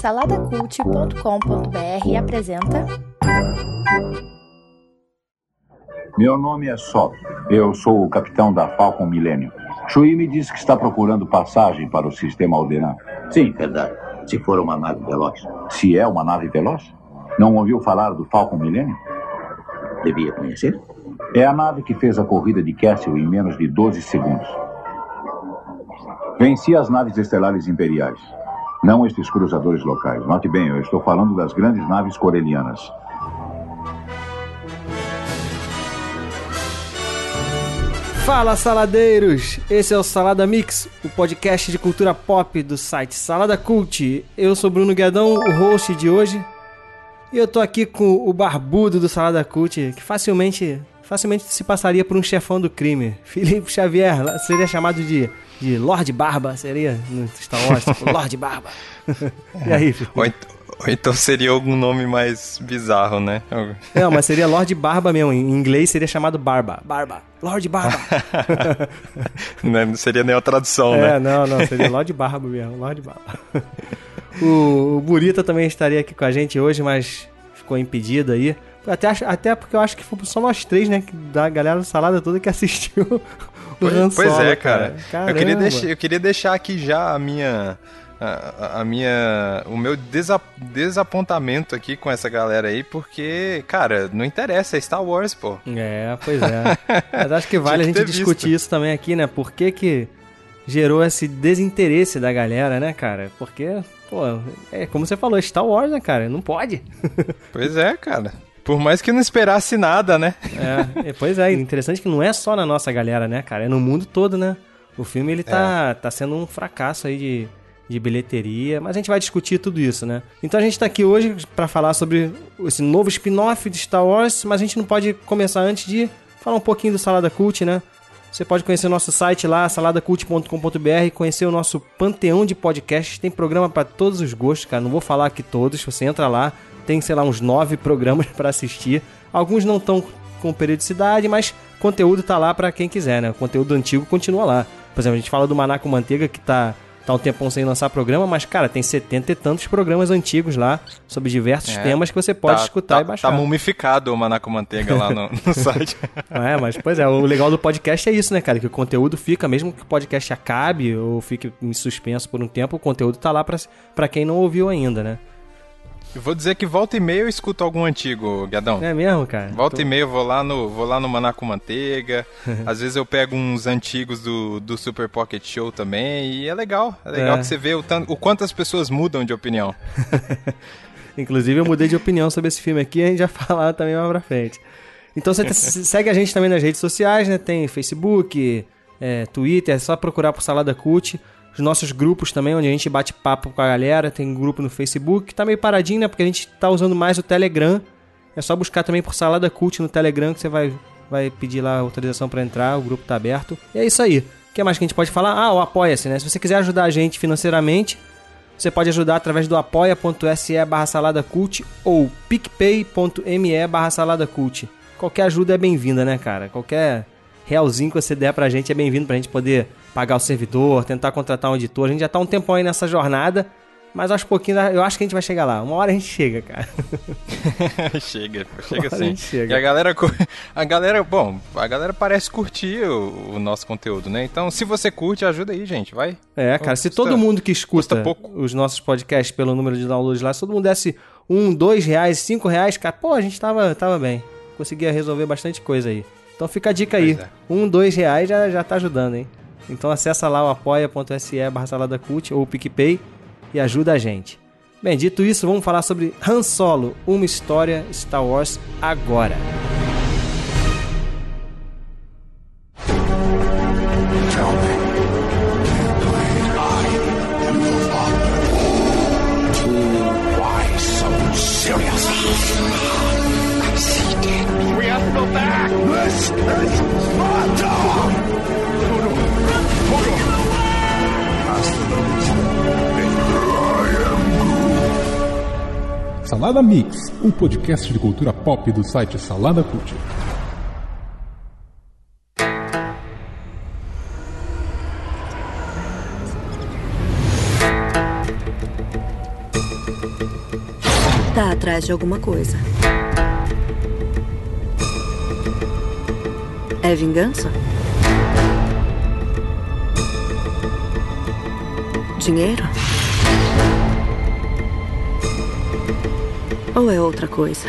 Saladacult.com.br apresenta. Meu nome é Sol. Eu sou o capitão da Falcon Millennium. Chui me disse que está procurando passagem para o sistema Alderan. Sim, verdade. Se for uma nave veloz. Se é uma nave veloz? Não ouviu falar do Falcon Millennium? Devia conhecer? É a nave que fez a corrida de Castle em menos de 12 segundos. Venci as naves estelares imperiais. Não estes cruzadores locais. Note bem, eu estou falando das grandes naves corelianas. Fala saladeiros! Esse é o Salada Mix, o podcast de cultura pop do site Salada Cult. Eu sou Bruno Guedão, o host de hoje. E eu tô aqui com o barbudo do Salada Cult, que facilmente, facilmente se passaria por um chefão do crime. Felipe Xavier, seria chamado de, de Lorde Barba, seria no Star Wars, tipo, Lorde Barba. e aí, Felipe? Ou, ent- ou então seria algum nome mais bizarro, né? Não, mas seria Lorde Barba mesmo. Em inglês seria chamado Barba. Barba. Lorde Barba. Né? Não seria nem a tradução, É, né? não, não, seria Lorde Barba mesmo, Lorde Barba. o, o Burita também estaria aqui com a gente hoje, mas ficou impedido aí. Até, até porque eu acho que fomos só nós três, né, da galera do Salada toda que assistiu o Pois, Han pois Solo, é, cara. Eu queria, deixar, eu queria deixar aqui já a minha. A, a minha. O meu desa- desapontamento aqui com essa galera aí, porque, cara, não interessa, é Star Wars, pô. É, pois é. Mas acho que vale a gente discutir visto. isso também aqui, né? Por que que gerou esse desinteresse da galera, né, cara? Porque, pô, é como você falou, Star Wars, né, cara? Não pode. Pois é, cara. Por mais que eu não esperasse nada, né? É, é, pois é, interessante que não é só na nossa galera, né, cara? É no mundo todo, né? O filme, ele tá, tá sendo um fracasso aí de, de bilheteria, mas a gente vai discutir tudo isso, né? Então a gente tá aqui hoje pra falar sobre esse novo spin-off de Star Wars, mas a gente não pode começar antes de falar um pouquinho do Salada Cult, né? Você pode conhecer o nosso site lá, saladacult.com.br, conhecer o nosso panteão de podcasts. Tem programa pra todos os gostos, cara. Não vou falar aqui todos. Você entra lá, tem, sei lá, uns nove programas pra assistir. Alguns não estão com periodicidade, mas conteúdo tá lá pra quem quiser, né? O conteúdo antigo continua lá. Por exemplo, a gente fala do Maná com Manteiga, que tá, tá um tempão sem lançar programa, mas, cara, tem setenta e tantos programas antigos lá, sobre diversos É. temas que você pode tá, escutar tá, e baixar. Tá mumificado o Maná com Manteiga lá no, no site. É, mas pois é, o legal do podcast é isso, né, cara? Que o conteúdo fica, mesmo que o podcast acabe ou fique em suspenso por um tempo, o conteúdo tá lá pra quem não ouviu ainda, né? Eu vou dizer que volta e meia eu escuto algum antigo, Gadão. É mesmo, cara? Volta Tô- e meia eu vou lá no, vou lá no Maná com Manteiga. Às vezes eu pego uns antigos do, do Super Pocket Show também. E é legal. É legal É. que você vê o, tanto, o quanto as pessoas mudam de opinião. Inclusive, eu mudei de opinião sobre esse filme aqui, a gente já falar também mais pra frente. Então você se- segue a gente também nas redes sociais, né? Tem Facebook, é, Twitter, é só procurar por Salada Cult. Os nossos grupos também, onde a gente bate papo com a galera. Tem grupo no Facebook, tá meio paradinho, né? Porque a gente tá usando mais o Telegram. É só buscar também por Salada Cult no Telegram que você vai, vai pedir lá autorização pra entrar, o grupo tá aberto. E é isso aí. O que mais que a gente pode falar? Ah, o Apoia-se, né? Se você quiser ajudar a gente financeiramente, você pode ajudar através do apoia.se barra saladacult ou picpay.me barra saladacult. Qualquer ajuda é bem-vinda, né, cara? Qualquer realzinho que você der pra gente é bem-vindo pra gente poder pagar o servidor, tentar contratar um editor. A gente já tá um tempão aí nessa jornada, mas aos pouquinhos eu acho que a gente vai chegar lá. Uma hora a gente chega, cara. chega, chega Agora a sim. gente chega. E a galera, a galera, bom, a galera parece curtir o, o nosso conteúdo, né? Então, se você curte, ajuda aí, gente, vai. É, cara, se Custa- todo mundo que escuta os nossos podcasts pelo número de downloads lá, se todo mundo desse um, dois reais, cinco reais, cara, pô, a gente tava, tava bem. Conseguia resolver bastante coisa aí. Então fica a dica aí. Pois é. Um, dois reais já, já tá ajudando, hein? Então acessa lá o apoia.se barra salada cult ou o PicPay e ajuda a gente. Bem, dito isso, vamos falar sobre Han Solo, uma história Star Wars agora. Mix, um podcast de cultura pop do site Salada Cult. Tá atrás de alguma coisa. É vingança? Dinheiro? Ou é outra coisa?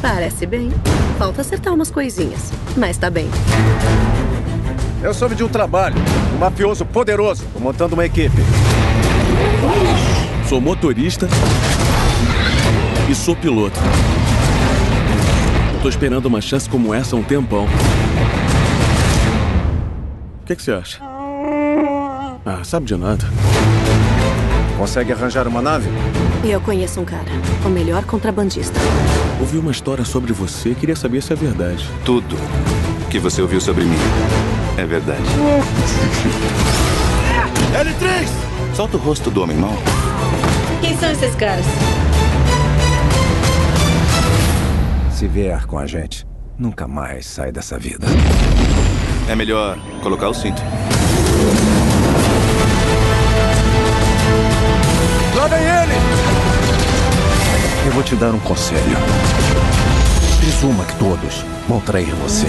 Parece bem. Falta acertar umas coisinhas, mas tá bem. Eu soube de um trabalho. Um mafioso poderoso. Tô montando uma equipe. Sou motorista e sou piloto. Tô esperando uma chance como essa há um tempão. O que, que você acha? Ah, sabe de nada. Consegue arranjar uma nave? E eu conheço um cara, o melhor contrabandista. Ouvi uma história sobre você e queria saber se é verdade. Tudo que você ouviu sobre mim é verdade. L3! Solta o rosto do homem mau. Quem são esses caras? Se vier com a gente, nunca mais sai dessa vida. É melhor colocar o cinto. Vou te dar um conselho. Presuma que todos vão trair você.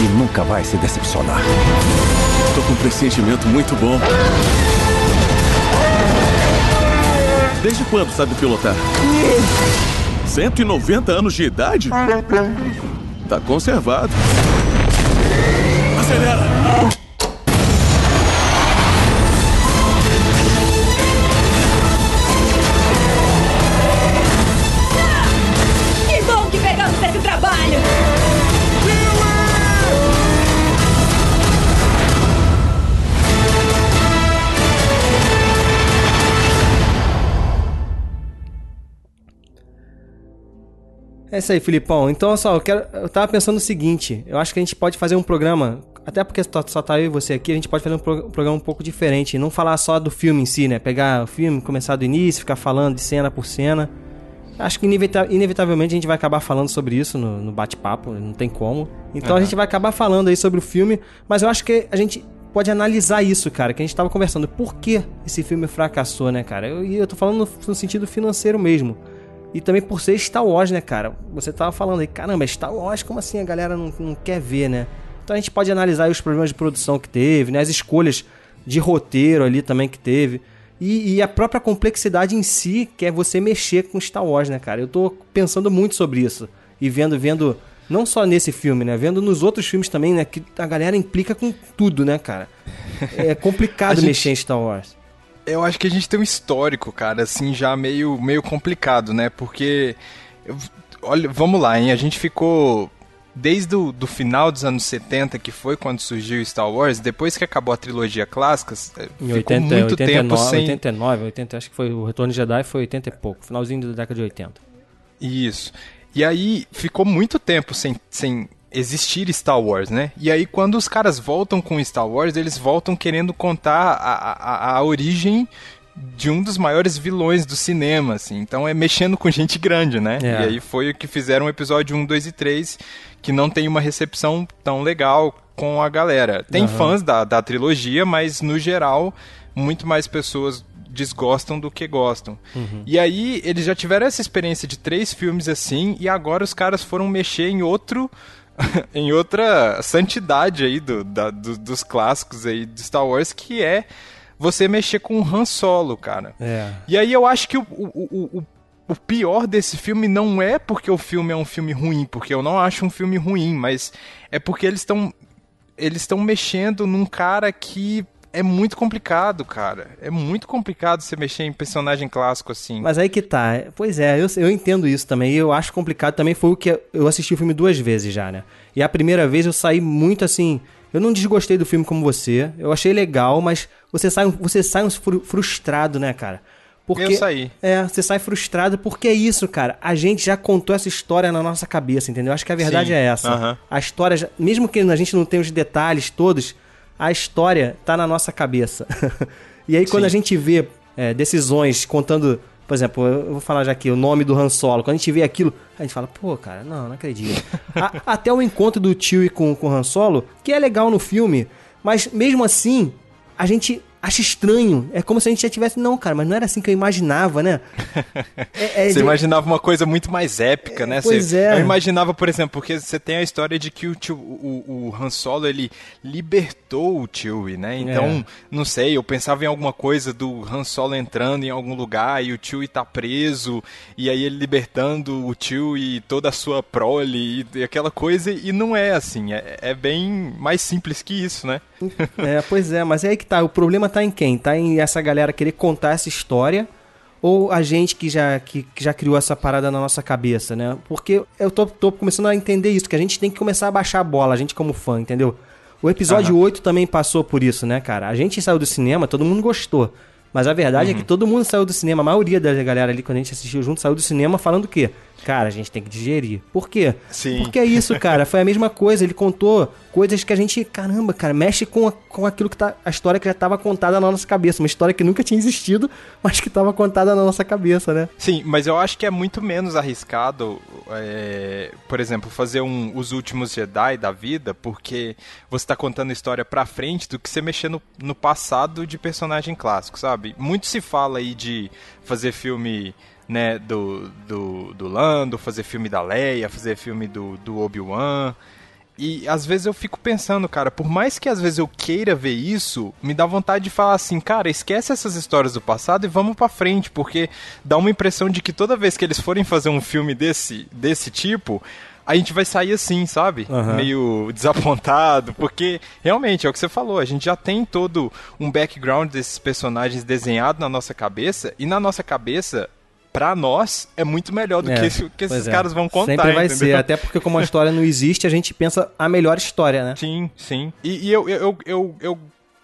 E nunca vai se decepcionar. Tô com um pressentimento muito bom. Desde quando sabe pilotar? 190 anos de idade? Tá conservado. Acelera! É isso aí, Filipão. Então, só, eu, quero, eu tava pensando o seguinte: eu acho que a gente pode fazer um programa, até porque só, só tá eu e você aqui, a gente pode fazer um, pro- um programa um pouco diferente. Não falar só do filme em si, né? Pegar o filme, começar do início, ficar falando de cena por cena. Acho que inevita- inevitavelmente a gente vai acabar falando sobre isso no, no bate-papo, não tem como. Então a Aham. gente vai acabar falando aí sobre o filme, mas eu acho que a gente pode analisar isso, cara, que a gente tava conversando. Por que esse filme fracassou, né, cara? Eu- E eu, tô falando no, no sentido financeiro mesmo. E também por ser Star Wars, né, cara? Você tava falando aí, caramba, é Star Wars, como assim a galera não, não quer ver, né? Então a gente pode analisar aí os problemas de produção que teve, né? As escolhas de roteiro ali também que teve. E, e a própria complexidade em si, que é você mexer com Star Wars, né, cara? Eu tô pensando muito sobre isso. E vendo, vendo, não só nesse filme, né? Vendo nos outros filmes também, né? Que a galera implica com tudo, né, cara? É complicado gente- mexer em Star Wars. Eu acho que a gente tem um histórico, cara, assim, já meio, meio complicado, né? Porque. Olha, vamos lá, hein? A gente ficou. Desde o do final dos anos 70, que foi quando surgiu Star Wars, depois que acabou a trilogia clássica, eh, Em ficou 80, muito 89, tempo sem. 89, 80, acho que foi o Retorno de Jedi foi 80 e pouco, finalzinho da década de 80. Isso. E aí ficou muito tempo sem, sem existir Star Wars, né? E aí quando os caras voltam com Star Wars, eles voltam querendo contar a, a, a origem de um dos maiores vilões do cinema, assim. Então é mexendo com gente grande, né? É. E aí foi o que fizeram o episódio 1, 2 e 3, que não tem uma recepção tão legal com a galera. Tem Aham. fãs da, da trilogia, mas no geral, muito mais pessoas desgostam do que gostam. Uhum. E aí, eles já tiveram essa experiência de três filmes assim, e agora os caras foram mexer em outro. em outra santidade aí do, da- do- dos clássicos aí de Star Wars, que é você mexer com o Han Solo, cara. É. E aí eu acho que o, o, o, o- pior desse filme não é porque o filme é um filme ruim, porque eu não acho um filme ruim, mas é porque eles estão eles estão mexendo num cara que é muito complicado, cara. É muito complicado você mexer em personagem clássico assim. Mas aí que tá. Pois é, eu, eu entendo isso também. Eu acho complicado também. Foi o que eu assisti o filme duas vezes já, né? E a primeira vez eu saí muito assim. Eu não desgostei do filme como você. Eu achei legal, mas você sai, você sai um fru- frustrado, né, cara? Porque, Eu saí. É, você sai frustrado porque é isso, cara. A gente já contou essa história na nossa cabeça, entendeu? Acho que a verdade Sim, é essa. A história, já- mesmo que a gente não tenha os detalhes todos, a história tá na nossa cabeça. e aí, quando Sim. a gente vê é, decisões contando, por exemplo, eu vou falar já aqui o nome do Han Solo, quando a gente vê aquilo, a gente fala, pô, cara, não, não acredito. A- até o encontro do Chewie com, com o Han Solo, que é legal no filme, mas mesmo assim, a gente acha estranho. É como se a gente já tivesse. Não, cara, mas não era assim que eu imaginava, né? É, é, você de... imaginava uma coisa muito mais épica, né? Pois você, é. Eu imaginava, por exemplo, porque você tem a história de que o, tio, o, o Han Solo ele libertou o Chewie, né? Então, é. não sei, eu pensava em alguma coisa do Han Solo entrando em algum lugar e o Chewie tá preso, e aí ele libertando o Chewie e toda a sua prole e, e aquela coisa, e não é assim. É, é bem mais simples que isso, né? é, pois é, mas é aí que tá. O problema tá em quem? Tá em essa galera querer contar essa história ou a gente que já, que, que, já criou essa parada na nossa cabeça, né? Porque eu tô, tô, começando a entender isso, que a gente tem que começar a baixar a bola, a gente como fã, entendeu? O episódio uhum. 8 também passou por isso, né, cara? A gente saiu do cinema, todo mundo gostou. Mas a verdade uhum. é que todo mundo saiu do cinema, a maioria da galera ali, quando a gente assistiu junto, saiu do cinema falando o quê? Cara, a gente tem que digerir. Por quê? Sim. Porque é isso, cara. Foi a mesma coisa. Ele contou coisas que a gente, caramba, cara, mexe com, a, com aquilo que tá. A história que já estava contada na nossa cabeça. Uma história que nunca tinha existido, mas que estava contada na nossa cabeça, né? Sim, mas eu acho que é muito menos arriscado, é, por exemplo, fazer um Os Últimos Jedi da vida, porque você está contando a história pra frente do que você mexer no, no passado de personagem clássico, sabe? Muito se fala aí de fazer filme né, do, do, do Lando, fazer filme da Leia, fazer filme do, do Obi-Wan. E às vezes eu fico pensando, cara, por mais que às vezes eu queira ver isso, me dá vontade de falar assim, cara, esquece essas histórias do passado e vamos para frente, porque dá uma impressão de que toda vez que eles forem fazer um filme desse, desse tipo, a gente vai sair assim, sabe? Uhum. Meio desapontado, porque realmente é o que você falou, a gente já tem todo um background desses personagens desenhado na nossa cabeça, e na nossa cabeça pra nós é muito melhor do é, que, esse, que esses é. caras vão contar. Sempre vai entendeu? ser, até porque como a história não existe, a gente pensa a melhor história, né? Sim, sim. E, e eu, eu, eu, eu,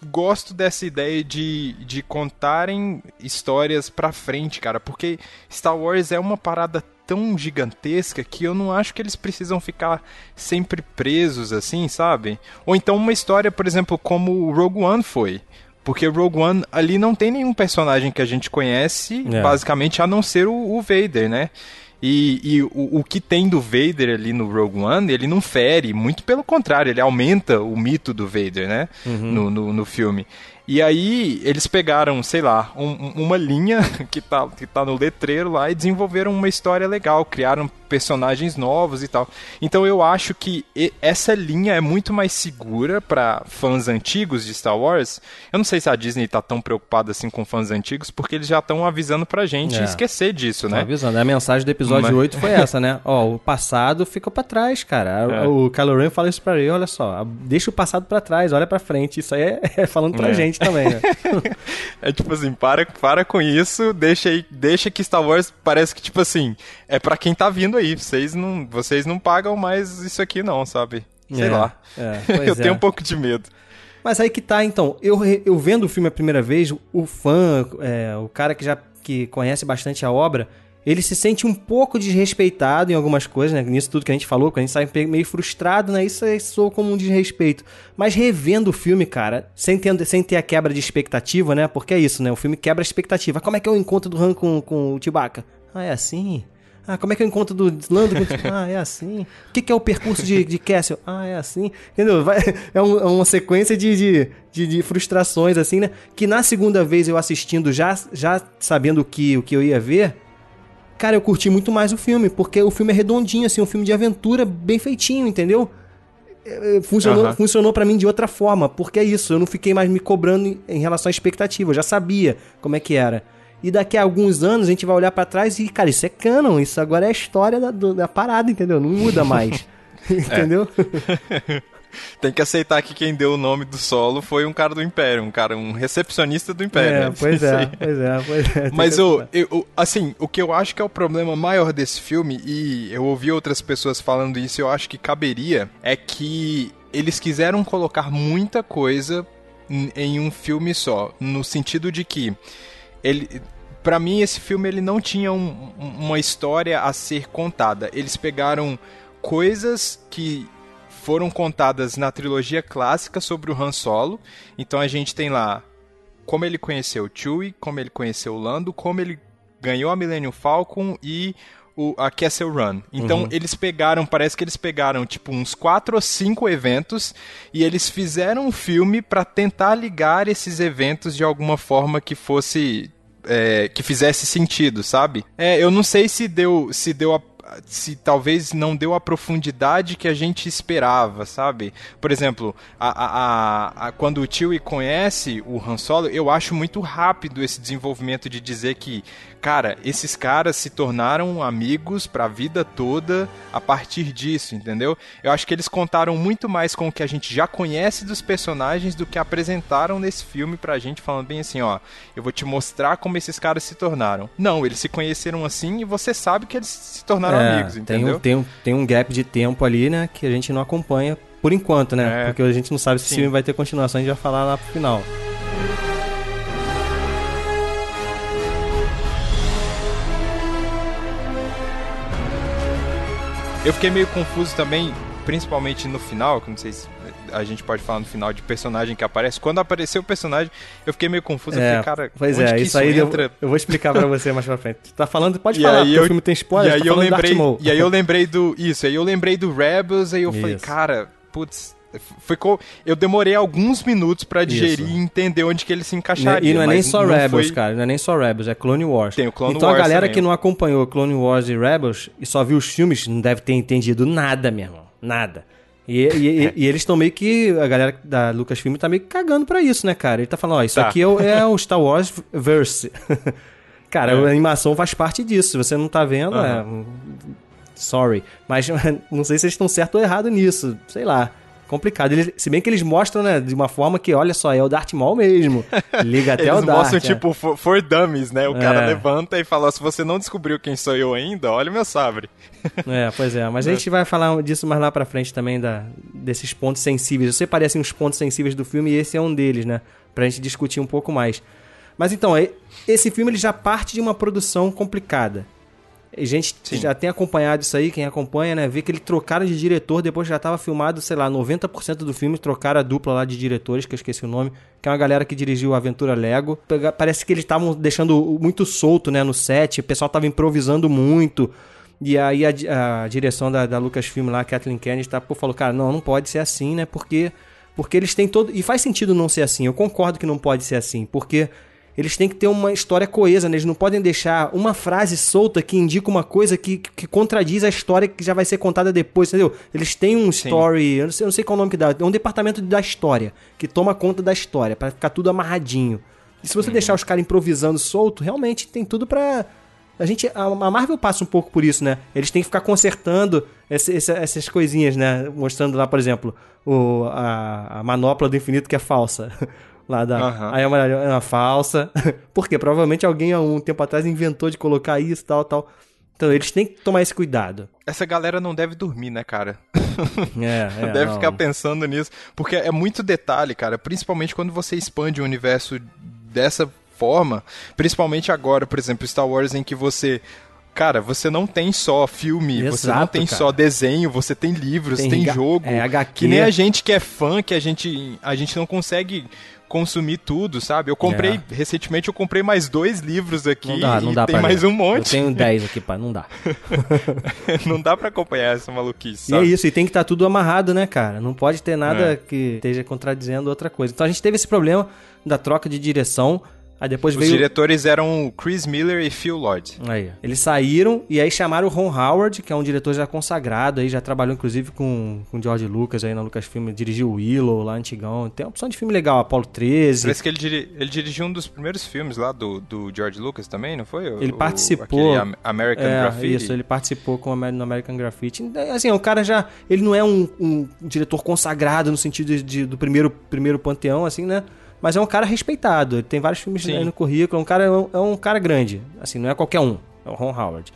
gosto dessa ideia de, de contarem histórias pra frente, cara, porque Star Wars é uma parada tão gigantesca que eu não acho que eles precisam ficar sempre presos assim, sabe? Ou então uma história, por exemplo, como o Rogue One foi. Porque Rogue One ali não tem nenhum personagem que a gente conhece, é. basicamente, a não ser o, o Vader, né? E, e o, o, que tem do Vader ali no Rogue One, ele não fere, muito pelo contrário, ele aumenta o mito do Vader, né? Uhum. No, no, no, filme. E aí eles pegaram, sei lá, um, uma linha que tá, que tá no letreiro lá e desenvolveram uma história legal, criaram personagens novos e tal. Então eu acho que essa linha é muito mais segura para fãs antigos de Star Wars. Eu não sei se a Disney tá tão preocupada assim com fãs antigos, porque eles já estão avisando pra gente é. esquecer disso, né? avisando. A mensagem do episódio Mas... 8 foi essa, né? Ó, o passado fica para trás, cara. É. O Kylo Ren fala isso pra ele, olha só, deixa o passado para trás, olha para frente. Isso aí é, é falando pra é. gente também, né? é tipo assim, para, para com isso, deixa aí, deixa que Star Wars parece que tipo assim, é para quem tá vindo aí. Vocês não, vocês não pagam mais isso aqui, não, sabe? Sei é, lá. É, eu tenho é. um pouco de medo. Mas aí que tá, então. Eu, eu vendo o filme a primeira vez, o fã, é, o cara que já que conhece bastante a obra, ele se sente um pouco desrespeitado em algumas coisas, né? Nisso tudo que a gente falou, quando a gente sai meio frustrado, né? Isso soa como um desrespeito. Mas revendo o filme, cara, sem ter, sem ter a quebra de expectativa, né? Porque é isso, né? O filme quebra a expectativa. Como é que é o encontro do Han com, com o Chewbacca? Ah, é assim? Ah, como é que é o encontro do Lando? ah, é assim. O que, que é o percurso de, de Castle? Ah, é assim. Entendeu? Vai, é, um, é, uma sequência de, de, de, de, frustrações, assim, né? Que na segunda vez eu assistindo, já, já sabendo o que, o que eu ia ver, cara, eu curti muito mais o filme, porque o filme é redondinho, assim, um filme de aventura bem feitinho, entendeu? É, é, funcionou, uhum. funcionou para mim de outra forma, porque é isso, eu não fiquei mais me cobrando em relação à expectativa, eu já sabia como é que era. E daqui a alguns anos a gente vai olhar para trás e, cara, isso é canon, isso agora é a história da, da parada, entendeu? Não muda mais. entendeu? Tem que aceitar que quem deu o nome do solo foi um cara do Império, um cara, um recepcionista do Império. É, pois é, pois é, pois é. Mas o, eu, assim, o que eu acho que é o problema maior desse filme, e eu ouvi outras pessoas falando isso, eu acho que caberia, é que eles quiseram colocar muita coisa em um filme só, no sentido de que ele para mim esse filme ele não tinha um, uma história a ser contada. Eles pegaram coisas que foram contadas na trilogia clássica sobre o Han Solo. Então a gente tem lá como ele conheceu o Chewie, como ele conheceu o Lando, como ele ganhou a Millennium Falcon e o, a Castle Run. Então Uhum. eles pegaram, parece que eles pegaram tipo uns quatro ou cinco eventos e eles fizeram um filme pra tentar ligar esses eventos de alguma forma que fosse é, que fizesse sentido, sabe? É, eu não sei se deu se deu a se talvez não deu a profundidade que a gente esperava, sabe? Por exemplo, a, a, a- a- quando o Chewie conhece o Han Solo, eu acho muito rápido esse desenvolvimento de dizer que, cara, esses caras se tornaram amigos pra vida toda a partir disso, entendeu? Eu acho que eles contaram muito mais com o que a gente já conhece dos personagens do que apresentaram nesse filme pra gente, falando bem assim, ó, eu vou te mostrar como esses caras se tornaram. Não, eles se conheceram assim e você sabe que eles se tornaram É, amigos, tem, entendeu? um, tem, um, tem um gap de tempo ali, né? Que a gente não acompanha por enquanto, né? É. Porque a gente não sabe se Sim. esse filme vai ter continuação, a gente vai falar lá pro final. Eu fiquei meio confuso também, principalmente no final, que não sei se a gente pode falar no final de personagem que aparece. Quando apareceu o personagem, eu fiquei meio confuso. eu É, fiquei, cara, pois é, que isso aí eu, entra? eu vou explicar pra você mais pra frente. Tá falando, pode E falar, porque eu- o filme tem spoiler, e aí tá eu lembrei, e aí eu lembrei do isso, aí eu lembrei do Rebels, aí eu falei, Isso. cara, putz, ficou, eu demorei alguns minutos pra digerir Isso. e entender onde que ele se encaixaria. E não é nem só Rebels, foi- cara. Não é nem só Rebels, é Clone Wars. Tem o Clone então Wars a galera também. que não acompanhou Clone Wars e Rebels e só viu os filmes não deve ter entendido nada, meu irmão. Nada. E, e- e- e eles estão meio que. A galera da Lucasfilm tá meio que cagando pra isso, né, cara? Ele tá falando, ó, isso Tá. aqui é o, é o Star Wars Verse. cara, É. a animação faz parte disso. Se você não tá vendo, é. Aham. Sorry. Mas não sei se eles estão certo ou errado nisso. Sei lá. Complicado. Eles- se bem que eles mostram, né, de uma forma que, olha só, é o Darth Maul mesmo. Liga até Eles o Darth. mostram, é. tipo, for, for dummies, né? O cara É. levanta e fala, se você não descobriu quem sou eu ainda, olha o meu sabre. É, pois é. Mas a gente vai falar disso mais lá pra frente também, da, desses pontos sensíveis. Eu separei assim, os pontos sensíveis do filme e esse é um deles, né? Pra gente discutir um pouco mais. Mas então, é- esse filme ele já parte de uma produção complicada. A gente Sim. já tem acompanhado isso aí, quem acompanha, né? Vê que ele trocaram de diretor, depois já tava filmado, sei lá, 90% do filme, trocaram a dupla lá de diretores, que eu esqueci o nome, que é uma galera que dirigiu Aventura Lego. Parece que eles estavam deixando muito solto, né, no set, o pessoal tava improvisando muito. E aí a, a direção da, da Lucasfilm lá, Kathleen Kennedy, tá, pô, falou, cara, não, não pode ser assim, né? Porque, porque eles têm todo. E faz sentido não ser assim. Eu concordo que não pode ser assim, porque eles têm que ter uma história coesa, né? Eles não podem deixar uma frase solta que indica uma coisa que, que contradiz a história que já vai ser contada depois, entendeu? Eles têm um story, eu não, sei, eu não sei qual o nome que dá, é um departamento da história, que toma conta da história, pra ficar tudo amarradinho. E se você deixar os caras improvisando solto, realmente tem tudo pra. A gente. A a Marvel passa um pouco por isso, né? Eles têm que ficar consertando essas coisinhas, né? Mostrando lá, por exemplo, o, a, a manopla do infinito que é falsa. Lá da. Aham. Aí a mulher é uma falsa. Porque provavelmente alguém há um tempo atrás inventou de colocar isso, tal, tal. Então eles têm que tomar esse cuidado. Essa galera não deve dormir, né, cara? É, é, deve não. ficar pensando nisso. Porque é muito detalhe, cara. Principalmente quando você expande o universo dessa forma. Principalmente agora, por exemplo, Star Wars, em que você. Cara, você não tem só filme, você não Exato, tem cara. só desenho, você tem livros, Tem tem, jogo. é, HQ. Que nem a gente que é fã, que a gente, a gente não consegue consumir tudo, sabe? Eu comprei, recentemente eu comprei mais dois livros aqui É. Não dá, não e dá tem mais ler. um monte. Eu tenho 10 aqui, pá, não dá. não dá pra acompanhar essa maluquice, E é sabe? isso, e tem que estar tudo amarrado, né, cara? Não pode ter nada É. que esteja contradizendo outra coisa. Então a gente teve esse problema da troca de direção. Aí depois Os veio. diretores eram Chris Miller e Phil Lord. Aí, eles saíram e aí chamaram o Ron Howard, que é um diretor já consagrado, aí já trabalhou inclusive com com George Lucas aí na Lucasfilm, dirigiu Willow lá antigão. Tem uma opção de filme legal, Apollo 13. Parece que ele, diri- ele dirigiu um dos primeiros filmes lá do, do George Lucas também, não foi? Ele o- participou. American é, Graffiti. Isso, ele participou com no American Graffiti. Assim, o cara já. Ele não é um, um diretor consagrado no sentido de, de- do primeiro, primeiro panteão, assim, né? Mas é um cara respeitado. Ele tem vários filmes Sim. no currículo. É um cara, é um, é um cara grande. Assim, não é qualquer um. É o Ron Howard.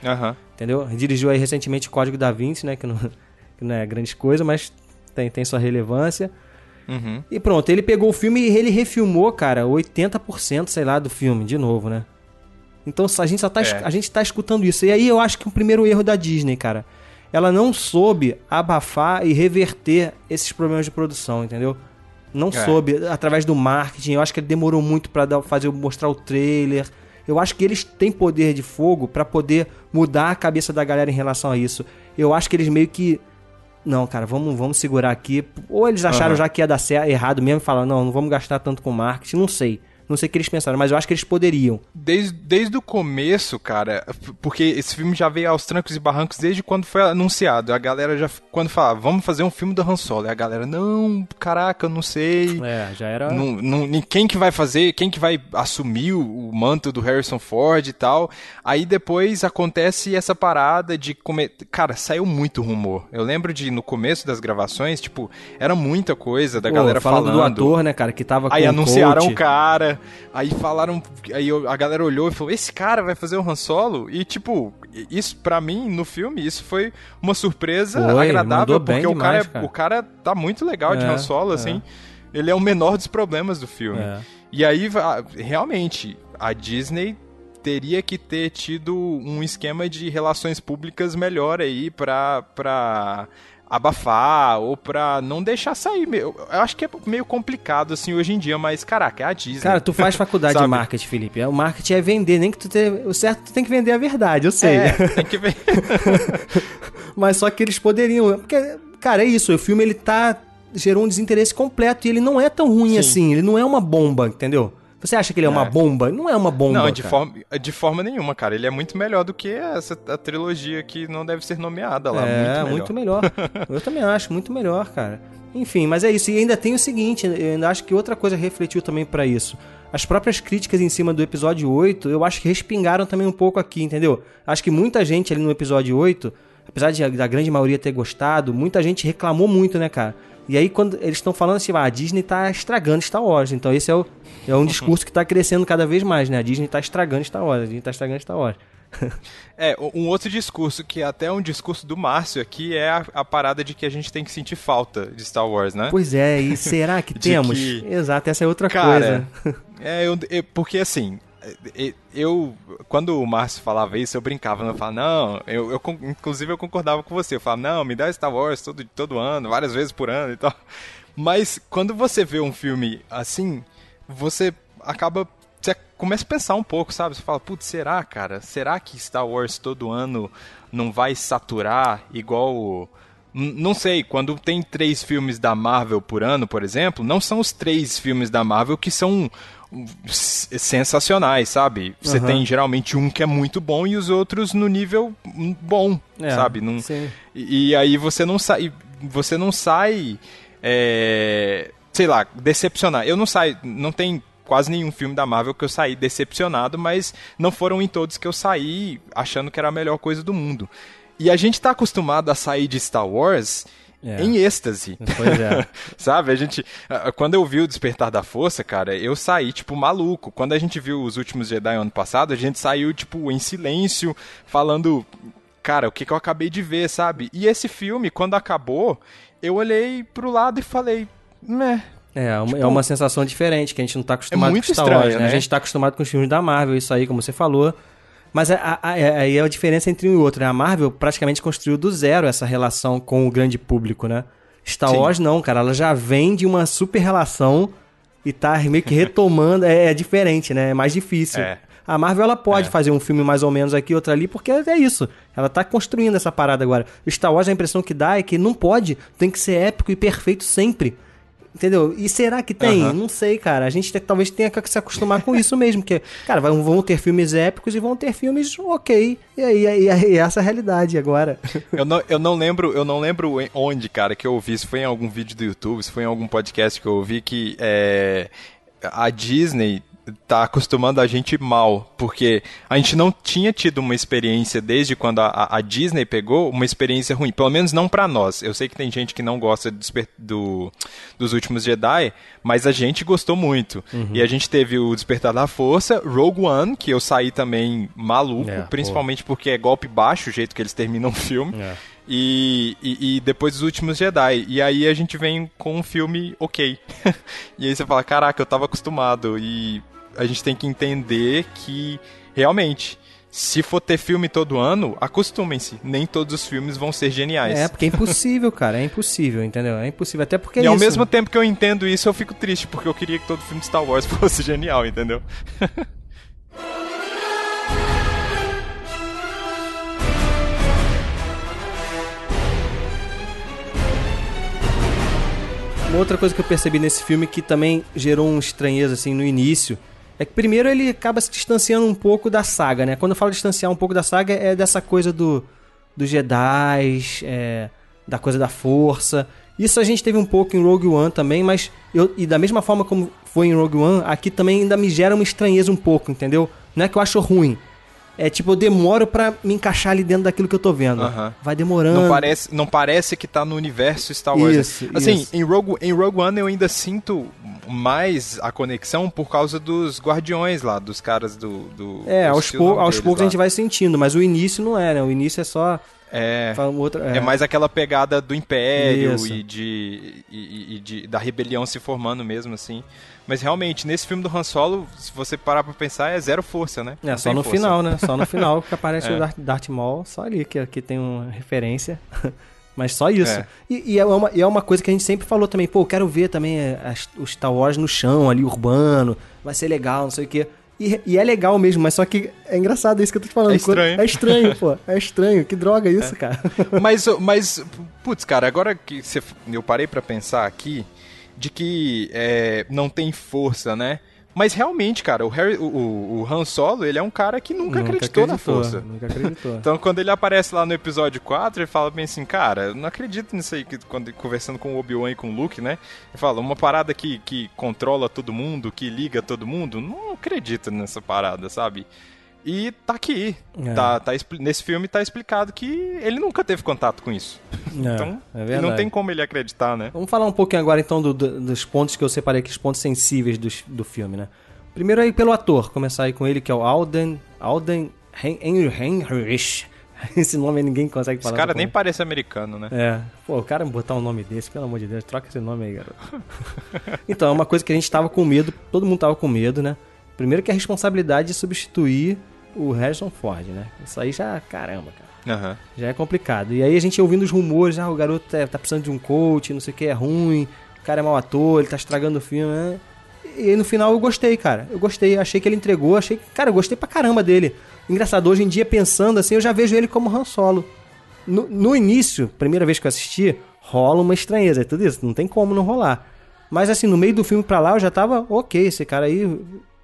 Entendeu? Dirigiu aí recentemente o Código da Vinci, né? Que não, que não é grande coisa, mas tem, tem sua relevância. Uhum. E pronto, ele pegou o filme e ele refilmou, cara, 80%, sei lá, do filme, de novo, né? Então a gente só tá, É. a gente tá escutando isso. E aí eu acho que o primeiro erro da Disney, cara, ela não soube abafar e reverter esses problemas de produção, entendeu? Não É. soube, através do marketing, eu acho que ele demorou muito pra dar, fazer, mostrar o trailer. Eu acho que eles têm poder de fogo pra poder mudar a cabeça da galera em relação a isso. Eu acho que eles meio que. Não, cara, vamos, vamos segurar aqui. Ou eles acharam Aham. já que ia dar certo, errado mesmo e falaram, não, não vamos gastar tanto com marketing, não sei. Não sei o que eles pensaram, mas eu acho que eles poderiam. Desde, desde o começo, cara, porque esse filme já veio aos trancos e barrancos desde quando foi anunciado. A galera já, quando falava, vamos fazer um filme do Han Solo, e a galera, não, caraca, eu não sei. É, já era. Não, não, nem- quem que vai fazer, quem que vai assumir o, o manto do Harrison Ford e tal. Aí depois acontece essa parada de comer. Cara, saiu muito rumor. Eu lembro de no começo das gravações, tipo, era muita coisa da Pô, galera falando, falando. do ator, né, cara, que tava Aí anunciaram o cara, aí falaram, aí a galera olhou e falou: "Esse cara vai fazer o Han Solo?" E tipo, isso pra mim no filme isso foi uma surpresa Foi, agradável porque o cara, demais, é- cara. o cara tá muito legal de É, Han Solo é. assim. Ele é o menor dos problemas do filme. É. E aí realmente a Disney teria que ter tido um esquema de relações públicas melhor aí pra abafar ou pra não deixar sair. Eu acho que é meio complicado assim hoje em dia, mas caraca, é a Disney. Cara, tu faz faculdade de marketing, Felipe. O marketing é vender, nem que tu tenha. O certo tu tem que vender a verdade, eu sei. É, tem que ver. Mas só que eles poderiam. Porque, cara, é isso. O filme ele tá. gerou um desinteresse completo e ele não é tão ruim Sim. assim. Ele não é uma bomba, entendeu? Você acha que ele é, uma É. bomba? Não é uma bomba. Não, de cara. forma, de forma nenhuma, cara. Ele é muito melhor do que essa a trilogia que não deve ser nomeada lá. É, muito melhor. muito melhor. Eu também acho, muito melhor, cara. Enfim, mas é isso. E ainda tem o seguinte, eu ainda acho que outra coisa refletiu também pra isso. As próprias críticas em cima do episódio 8, eu acho que respingaram também um pouco aqui, entendeu? Acho que muita gente ali no episódio 8, apesar de, da grande maioria ter gostado, muita gente reclamou muito, né, cara? E aí, quando eles estão falando assim, ah, a Disney tá estragando Star Wars. Então, esse é, o, é um discurso que tá crescendo cada vez mais, né? A Disney tá estragando Star Wars, a Disney tá estragando Star Wars. É, um outro discurso que é até um discurso do Márcio aqui é a, a parada de que a gente tem que sentir falta de Star Wars, né? Pois é, e será que temos? que- Exato, essa é outra Cara, coisa. É, eu, eu- porque assim, eu, eu- quando o Márcio falava isso, eu brincava, né? eu falava, não, eu, eu inclusive eu concordava com você, eu falava, não, me dá Star Wars todo, todo ano, várias vezes por ano e tal. Mas quando você vê um filme assim, você acaba. Você começa a pensar um pouco, sabe? Você fala, putz, será, cara? Será que Star Wars todo ano não vai saturar igual. Não sei, quando tem três filmes da Marvel por ano, por exemplo, não são os três filmes da Marvel que são sensacionais, sabe? Você Aham. tem geralmente um que é muito bom e os outros no nível bom, É, sabe? Sim. e, e aí você não sai. Você não sai. é, sei lá, decepcionar. Eu não saio. Não tem quase nenhum filme da Marvel que eu saí decepcionado, mas não foram em todos que eu saí achando que era a melhor coisa do mundo. E a gente tá acostumado a sair de Star Wars É. em êxtase. Pois é. Sabe, a gente. Quando eu vi o Despertar da Força, cara, eu saí, tipo, maluco. Quando a gente viu os últimos Jedi ano passado, a gente saiu, tipo, em silêncio, falando. Cara, o que, que eu acabei de ver, sabe? E esse filme, quando acabou, eu olhei pro lado e falei. Meh. É, uma- é Tipo, uma sensação diferente, que a gente não tá acostumado muito com Star estranho, Wars, né? né? A gente tá acostumado com os filmes da Marvel, isso aí, como você falou. Mas a- a- a- aí é a diferença entre um e outro, né? A Marvel praticamente construiu do zero essa relação com o grande público, né? Star Sim. Wars não, cara, ela já vem de uma super relação e tá meio que retomando, é, é diferente, né? É mais difícil. É. A Marvel ela pode É. fazer um filme mais ou menos aqui, outro ali, porque é isso. Ela tá construindo essa parada agora. Star Wars a impressão que dá é que não pode, tem que ser épico e perfeito sempre. Entendeu? E será que tem? Aham. Não sei, cara. A gente te- talvez tenha que se acostumar com isso mesmo. Porque, cara, vão, ter filmes épicos e vão ter filmes ok. E aí, aí, aí essa é a realidade agora. Eu não, eu não lembro, eu não lembro em- onde, cara, que eu ouvi. Se foi em algum vídeo do YouTube, se foi em algum podcast que eu ouvi que é, a Disney tá acostumando a gente mal, porque a gente não tinha tido uma experiência desde quando a, a- Disney pegou uma experiência ruim, pelo menos não pra nós. Eu sei que tem gente que não gosta do, do- dos últimos Jedi, mas a gente gostou muito. Uhum. E a gente teve o Despertar da Força, Rogue One, que eu saí também maluco, É, principalmente porque é golpe baixo o jeito que eles terminam o filme. É. E, e, e depois os últimos Jedi. E aí a gente vem com um filme ok. e aí você fala, caraca, eu tava acostumado. E a gente tem que entender que realmente se for ter filme todo ano, acostumem-se. Nem todos os filmes vão ser geniais. É, porque é impossível, cara. É impossível, entendeu? É impossível. Até porque. E é ao isso. mesmo tempo que eu entendo isso, eu fico triste, porque eu queria que todo filme de Star Wars fosse genial, entendeu? Uma outra coisa que eu percebi nesse filme que também gerou uma estranheza assim no início é que primeiro ele acaba se distanciando um pouco da saga, né? Quando eu falo distanciar um pouco da saga é dessa coisa do dos Jedi, é, da coisa da força. Isso a gente teve um pouco em Rogue One também, mas eu, e da mesma forma como foi em Rogue One, aqui também ainda me gera uma estranheza um pouco, entendeu? Não é que eu acho ruim. É tipo, eu demoro pra me encaixar ali dentro daquilo que eu tô vendo. Vai demorando. Não parece, não parece que tá no universo Star Wars. Isso, assim, isso. Em, Rogue, em Rogue One eu ainda sinto mais a conexão por causa dos guardiões lá, dos caras do. do É, aos, pou- aos poucos a lá. gente vai sentindo, mas o início não é, né? O início é só. É, outra- é. é mais aquela pegada do Império e, de, e, e- de- da rebelião se formando mesmo, assim. Mas realmente, nesse filme do Han Solo, se você parar pra pensar, é zero força, né? É, Não só no força. final, né? Só no final que aparece É. o Darth, Darth Maul, só ali, que, que tem uma referência. Mas só isso. É. E, e é uma, e é uma coisa que a gente sempre falou também, pô, eu quero ver também é, as- o Star Wars no chão, ali, urbano, vai ser legal, não sei o quê. E, e é legal mesmo, mas só que é engraçado isso que eu tô te falando. É estranho. É estranho, pô. É estranho. Que droga isso, cara. mas, mas, putz, cara, agora que você, eu parei pra pensar aqui de que é, não tem força, né? Mas realmente, cara, o, Harry, o, o, Han Solo, ele é um cara que nunca, Nunca acreditou, na acreditou, força. nunca acreditou. Então, quando ele aparece lá no episódio 4, ele fala bem assim, cara, eu não acredito nisso aí, que, quando, conversando com o Obi-Wan e com o Luke, né? Ele fala, uma parada que, que controla todo mundo, que liga todo mundo, não acredito nessa parada, sabe? E tá aqui. É. Tá, tá, nesse filme tá explicado que ele nunca teve contato com isso. É, então, é não tem como ele acreditar, né? Vamos falar um pouquinho agora então do- do- dos pontos que eu separei aqui, os pontos sensíveis dos- do, filme, né? Primeiro aí pelo ator, começar aí com ele, que é o Alden. Alden Henrich. Esse nome ninguém consegue Esse falar. cara essa nem parece americano, né? É. Pô, o cara botar um nome desse, pelo amor de Deus, troca esse nome aí, garoto. então, é uma coisa que a gente tava com medo, todo mundo tava com medo, né? Primeiro que é a responsabilidade de substituir o Harrison Ford, né? Isso aí já, caramba, cara. Aham. Já é complicado. E aí a gente ouvindo os rumores, ah, o garoto é- tá precisando de um coach, não sei o que, é ruim, o cara é mau ator, ele tá estragando o filme, né? E aí no final eu gostei, cara. Eu gostei, achei que ele entregou, achei que, cara, eu gostei pra caramba dele. Engraçado, hoje em dia, pensando assim, eu já vejo ele como Han Solo. No, no início, primeira vez que eu assisti, rola uma estranheza, é tudo isso, não tem como não rolar. Mas assim, no meio do filme pra lá, eu já tava, ok, esse cara aí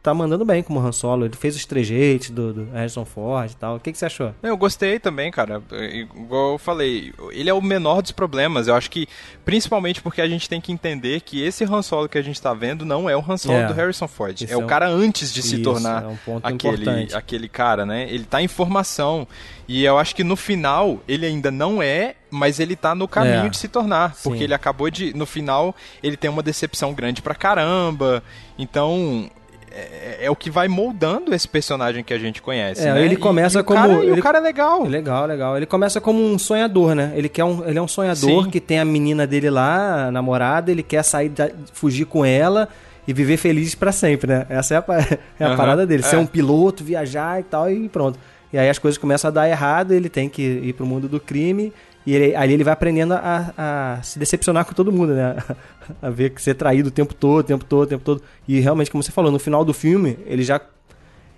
tá mandando bem como Han Solo. Ele fez os trejeitos do, do Harrison Ford e tal. O que, que você achou? Eu gostei também, cara. Igual eu falei, ele é o menor dos problemas. Eu acho que, principalmente porque a gente tem que entender que esse Han Solo que a gente tá vendo não é o Han Solo É. do Harrison Ford. Isso É o é cara antes de se Isso, tornar é um ponto aquele, importante. aquele cara, né? Ele tá em formação. E eu acho que no final ele ainda não é, mas ele tá no caminho É. de se tornar. Sim. Porque ele acabou de. No final, ele tem uma decepção grande pra caramba. Então. É, é o que vai moldando esse personagem que a gente conhece. É, né? ele E- começa e o como. Cara, e ele- o cara é legal. Legal, legal. Ele começa como um sonhador, né? Ele, quer um, ele é um sonhador Sim. que tem a menina dele lá, a namorada, ele quer sair, da- fugir com ela e viver feliz pra sempre, né? Essa é a, é a Aham, parada dele. Ser é. um piloto, viajar e tal, e pronto. E aí as coisas começam a dar errado, ele tem que ir pro mundo do crime. E ele, ali ele vai aprendendo a, a se decepcionar com todo mundo, né? A ver que ser traído o tempo todo, o tempo todo, o tempo todo. E realmente, como você falou, no final do filme, ele já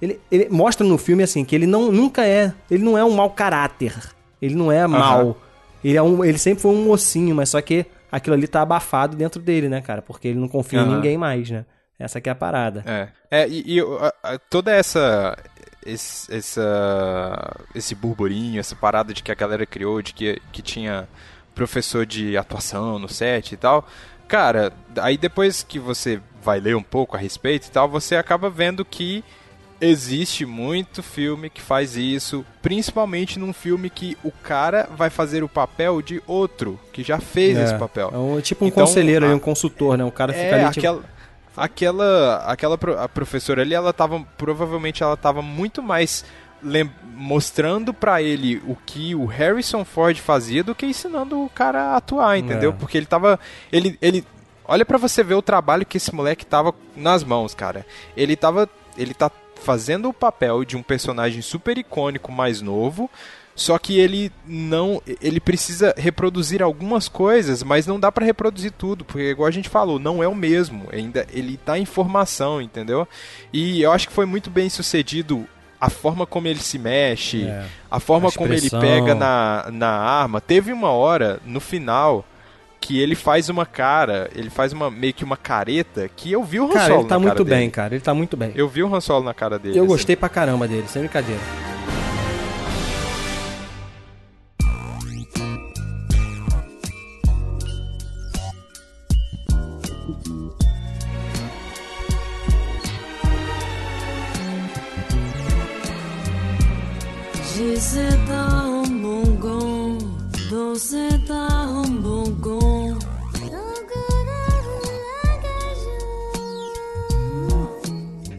ele, ele mostra no filme assim que ele não nunca é, ele não é um mau caráter. Ele não é mal. Ele é um, ele sempre foi um mocinho, mas só que aquilo ali tá abafado dentro dele, né, cara? Porque ele não confia em Aham. ninguém mais, né? Essa que é a parada. É, é e, e, a- a- toda essa, esse, essa esse burburinho, essa parada de que a galera criou, de que, que tinha professor de atuação no set e tal. Cara, aí depois que você vai ler um pouco a respeito e tal, você acaba vendo que existe muito filme que faz isso, principalmente num filme que o cara vai fazer o papel de outro que já fez É, esse papel. É um, tipo um Então, conselheiro, a- um consultor, né? O cara fica é, ali tipo, aquela, aquela, aquela a professora ali, ela tava, provavelmente ela tava muito mais mostrando pra ele o que o Harrison Ford fazia do que ensinando o cara a atuar, entendeu? É. Porque ele tava, ele, ele, olha pra você ver o trabalho que esse moleque tava nas mãos, cara. Ele tava, ele tá fazendo o papel de um personagem super icônico mais novo, só que ele não, ele precisa reproduzir algumas coisas, mas não dá pra reproduzir tudo, porque igual a gente falou, não é o mesmo, ainda ele tá em formação, entendeu? E eu acho que foi muito bem sucedido a forma como ele se mexe, É. a forma A como ele pega na, na arma. Teve uma hora no final que ele faz uma cara, ele faz uma meio que uma careta que eu vi o Han Cara, Solo ele tá muito cara bem, dele. cara. Ele tá muito bem. Eu vi o Han Solo na cara dele. Eu assim. gostei pra caramba dele, sem brincadeira. Bon bon.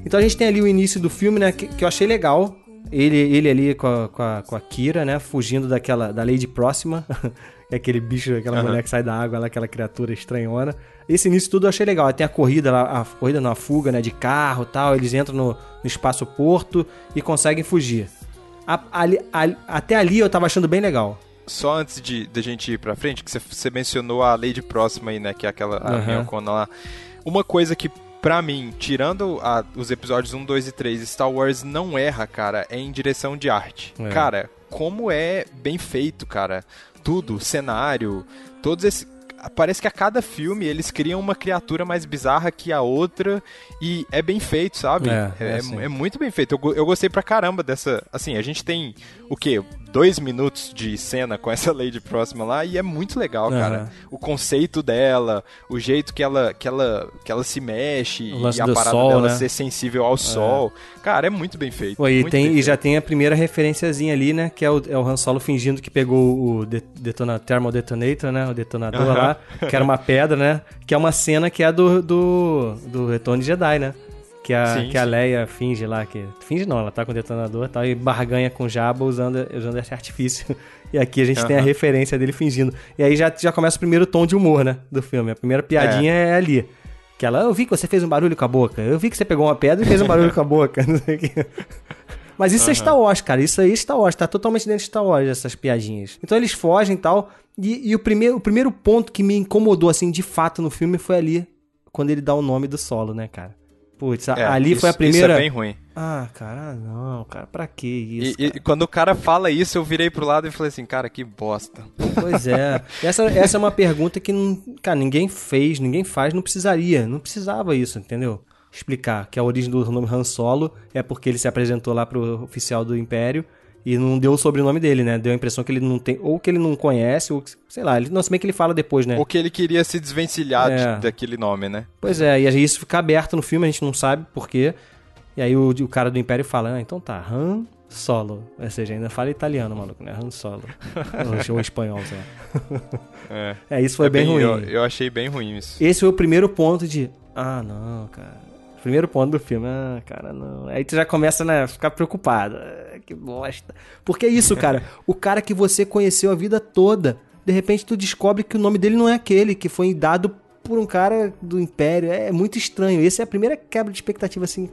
Então a gente tem ali o início do filme, né, que, que eu achei legal. Ele, ele ali com a, com, a, com a Kira, né, fugindo daquela, da Lady Próxima. é aquele bicho, aquela Aham. mulher que sai da água, lá, aquela criatura estranhona. Esse início tudo eu achei legal. Tem a corrida lá, a corrida não, a fuga, né, de carro e tal. Eles entram no, no espaço porto e conseguem fugir. A- ali- ali- até ali eu tava achando bem legal. Só antes de, de a gente ir pra frente, que você- mencionou a Lady Próxima aí, né? Que é aquela a minhocona lá. Uma coisa que, pra mim, tirando a- os episódios 1, 2 e 3, Star Wars não erra, cara, é em direção de arte. É. Cara, como é bem feito, cara. Tudo, cenário, todos esses. Parece que a cada filme eles criam uma criatura mais bizarra que a outra e é bem feito, sabe? É, é é, assim. é muito bem feito. Eu, eu gostei pra caramba dessa. Assim, a gente tem o quê? Dois minutos de cena com essa Lady próxima lá e é muito legal, Aham. cara. O conceito dela, o jeito que ela, que ela, que ela se mexe O lance e a do parada sol, dela né? ser sensível ao sol. Cara, é muito bem feito. Pô, e, tem, e já tem a primeira referenciazinha ali, né? Que é o, é o Han Solo fingindo que pegou o de, detona, Thermal Detonator, né? O detonador Aham. lá, que era uma pedra, né? Que é uma cena que é do, do, do Retorno de Jedi, né? Que a, Sim, que a. Leia finge lá, que... Finge não, ela tá com o detonador e tal, e barganha com o Jabba usando, usando esse artifício. E aqui a gente tem a referência dele fingindo. E aí já, já começa o primeiro tom de humor, né? Do filme. A primeira piadinha é, ali. Que ela, eu vi que você fez um barulho com a boca. Eu vi que você pegou uma pedra e fez um barulho com a boca. Não sei o quê. Mas isso é Aham. Star Wars, cara. Isso aí é Star Wars. Tá totalmente dentro de Star Wars, essas piadinhas. Então eles fogem e tal. E, e o, primeiro, o primeiro ponto que me incomodou, assim, de fato no filme foi ali. Quando ele dá o nome do solo, né, cara? Putz, É, ali isso- foi a isso primeira. é bem ruim. Ah, cara, não, cara, pra que E, isso? e quando o cara fala isso, eu virei pro lado e falei assim, cara, que bosta. Pois é. Essa, essa é uma pergunta que, cara, ninguém fez, ninguém faz, não precisaria. Não precisava isso, entendeu? Explicar que a origem do nome Han Solo é porque ele se apresentou lá pro oficial do Império e não deu o sobrenome dele, né? Deu a impressão que ele não tem, ou que ele não conhece, ou que- sei lá, ele, não, se bem que ele fala depois, né? Ou que ele queria se desvencilhar de- É. daquele nome, né? Pois é, e isso fica aberto no filme, a gente não sabe por quê. E aí o, o cara do Império fala, ah, então tá, Han Solo. Ou seja, ainda fala italiano, maluco, né? Han Solo. ou, espanhol, sei lá. É, É, isso foi É bem, ruim. Eu, eu achei bem ruim isso. Esse foi o primeiro ponto de. Ah, não, cara. Primeiro ponto do filme. Ah, cara, não. Aí tu já começa né, a ficar preocupado. Ah, que bosta. Porque é isso, cara. o cara que você conheceu a vida toda, de repente tu descobre que o nome dele não é aquele, que foi dado por um cara do Império. É muito estranho. Essa é a primeira quebra de expectativa, assim,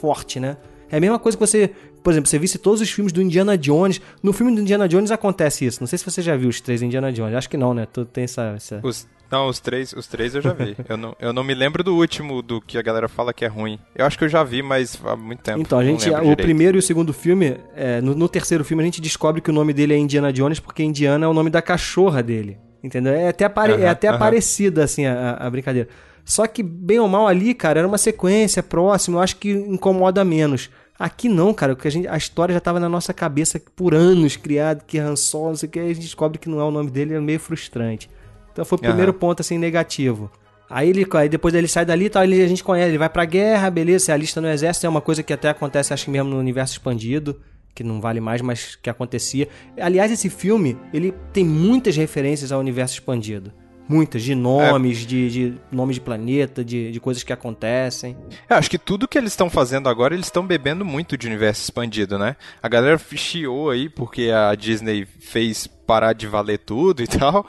forte, né? É a mesma coisa que você. Por exemplo, você visse todos os filmes do Indiana Jones. No filme do Indiana Jones acontece isso. Não sei se você já viu os três Indiana Jones. Acho que não, né? Tu tem essa. essa... Os, não, os três, os três eu já vi. eu, não, eu não me lembro do último, do que a galera fala que é ruim. Eu acho que eu já vi, mas há muito tempo. Então, a gente, o direito. primeiro e o segundo filme, é, no, no terceiro filme a gente descobre que o nome dele é Indiana Jones porque Indiana é o nome da cachorra dele, entendeu? É até, pare, é até parecida, assim, a, a brincadeira. Só que, bem ou mal ali, cara, era uma sequência próxima, eu acho que incomoda menos. Aqui não, cara, porque a, gente, a história já tava na nossa cabeça por anos criado, que Han Solo, não sei o que, aí a gente descobre que não é o nome dele, é meio frustrante. Então foi o primeiro ponto, assim, negativo. Aí, ele, aí depois ele sai dali e tal, ele, a gente conhece, ele vai pra guerra, beleza, se alista no exército, é uma coisa que até acontece, acho que mesmo no universo expandido, que não vale mais, mas que acontecia. Aliás, esse filme, ele tem muitas referências ao universo expandido. Muitas, de nomes, de, de nomes de planeta, de, de coisas que acontecem. Eu acho que tudo que eles estão fazendo agora, eles estão bebendo muito de universo expandido, né? A galera chiou aí porque a Disney fez parar de valer tudo e tal.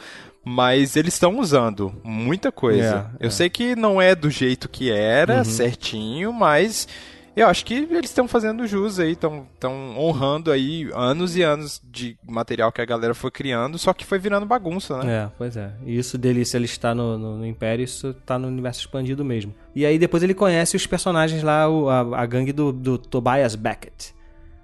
Mas eles estão usando muita coisa. É, eu sei que não é do jeito que era, Uhum. certinho, mas eu acho que eles estão fazendo jus aí, estão honrando aí anos e anos de material que a galera foi criando, só que foi virando bagunça, né? É, pois é. E isso dele, se ele está no, no, no Império, isso tá no universo expandido mesmo. E aí depois ele conhece os personagens lá, o- a, a gangue do, do Tobias Beckett.